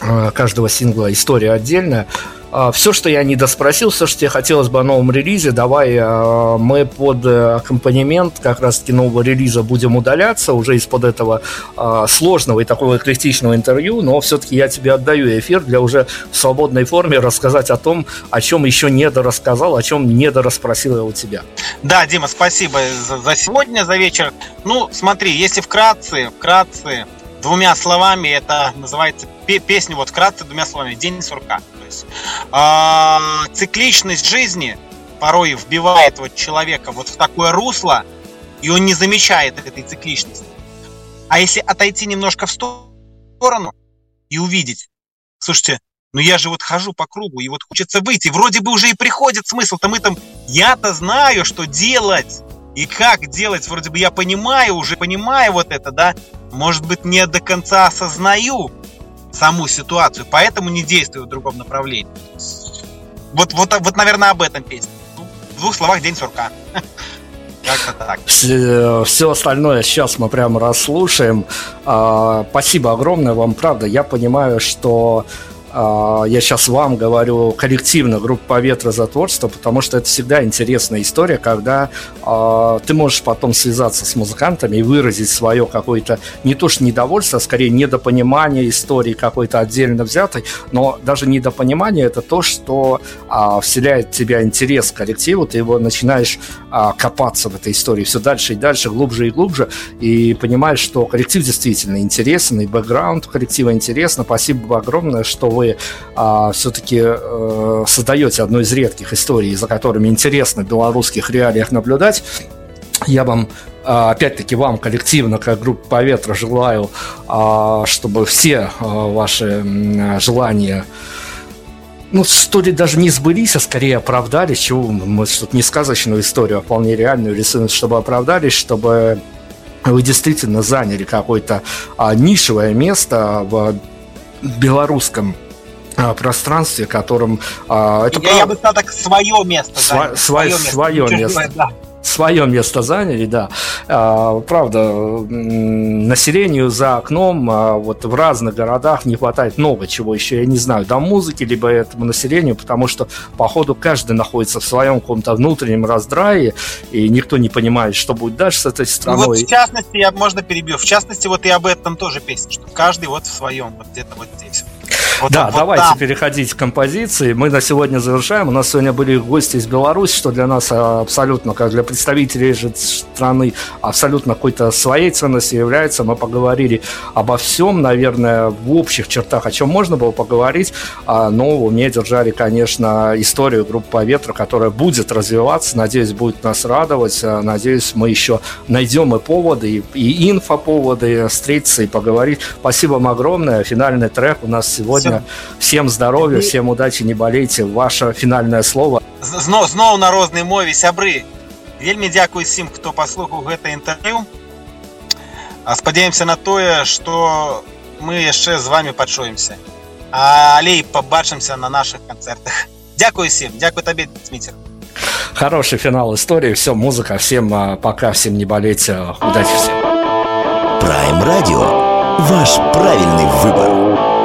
э, каждого сингла история отдельная. А, все, что я не доспросил, все, что тебе хотелось бы о новом релизе, давай э, мы под э, аккомпанемент как раз-таки нового релиза будем удаляться уже из-под этого сложного и такого эклектичного интервью, но все-таки я тебе отдаю эфир для уже в свободной форме рассказать о том, о чем еще не дорассказал, о чем не дорасспросил я у тебя. Да, Дима, спасибо за сегодня, за вечер. Ну, смотри, если вкратце, вкратце, двумя словами, это называется песня, вот вкратце двумя словами, «День сурка». То есть, э, цикличность жизни порой вбивает вот человека вот в такое русло, и он не замечает этой цикличности. А если отойти немножко в сторону и увидеть, слушайте, ну я же вот хожу по кругу, и вот хочется выйти, вроде бы уже и приходит смысл-то мы там, я-то знаю, что делать, и как делать, вроде бы я понимаю, уже понимаю вот это, да, может быть, не до конца осознаю саму ситуацию, поэтому не действую в другом направлении. Вот, вот, вот наверное, об этом песня. Ну, в двух словах «День сурка». Как-то так. Все, все остальное сейчас мы прямо расслушаем. А, спасибо огромное вам, правда. Я понимаю, что я сейчас вам говорю коллективно, группа «Ветра за творчество», потому что это всегда интересная история, когда э, ты можешь потом связаться с музыкантами и выразить свое какое-то не то что недовольство, а скорее недопонимание истории какой-то отдельно взятой, но даже недопонимание – это то, что э, вселяет в тебя интерес к коллективу, ты его начинаешь э, копаться в этой истории все дальше и дальше, глубже и глубже, и понимаешь, что коллектив действительно интересен, и бэкграунд коллектива интересно. Спасибо огромное, что вы а, все-таки а, э, создаете одну из редких историй, за которыми интересно в белорусских реалиях наблюдать. Я вам а, опять-таки вам коллективно, как группа Поветра, желаю, а, чтобы все ваши желания ну, что ли, даже не сбылись, а скорее оправдались, чего мы тут не сказочную историю, а вполне реальную рисуем, чтобы оправдались, чтобы вы действительно заняли какое-то а, нишевое место в белорусском а, пространстве, котором... А, это я, прав... я бы сказал так, свое место. Сва- свое, место. Свое место. Да свое место заняли, да. А, правда, населению за окном а, вот в разных городах не хватает много чего еще, я не знаю, до музыки, либо этому населению, потому что, походу, каждый находится в своем каком-то внутреннем раздрае, и никто не понимает, что будет дальше с этой страной. Ну, вот в частности, я можно перебью, в частности, вот и об этом тоже песня, что каждый вот в своем, вот где-то вот здесь. Вот, да, вот давайте там. переходить к композиции. Мы на сегодня завершаем. У нас сегодня были гости из Беларуси, что для нас абсолютно, как для представителей же страны, абсолютно какой-то своей ценностью является. Мы поговорили обо всем, наверное, в общих чертах, о чем можно было поговорить. А, но в уме держали, конечно, историю группы «Ветра», которая будет развиваться. Надеюсь, будет нас радовать. А, надеюсь, мы еще найдем и поводы, и, и инфоповоды встретиться и поговорить. Спасибо вам огромное. Финальный трек у нас сегодня Всем, всем здоровья, всем удачи, не болейте. Ваше фінальнае слово. Зноў зноў на рознай мове сябры. Вельмі дзякуй усім, хто паслухаў гэта інтэрв'ю. Спадзяемся на тое, што мы яшчэ з вами пачуемся. Але і пабачымся на наших канцэртах. Дзякуй усім, дзякуй табе, Дміцер. Хороший финал истории. Все, музыка. Всем а, пока, всем не болеть. Удачи всем. Prime Radio. Ваш правильный выбор.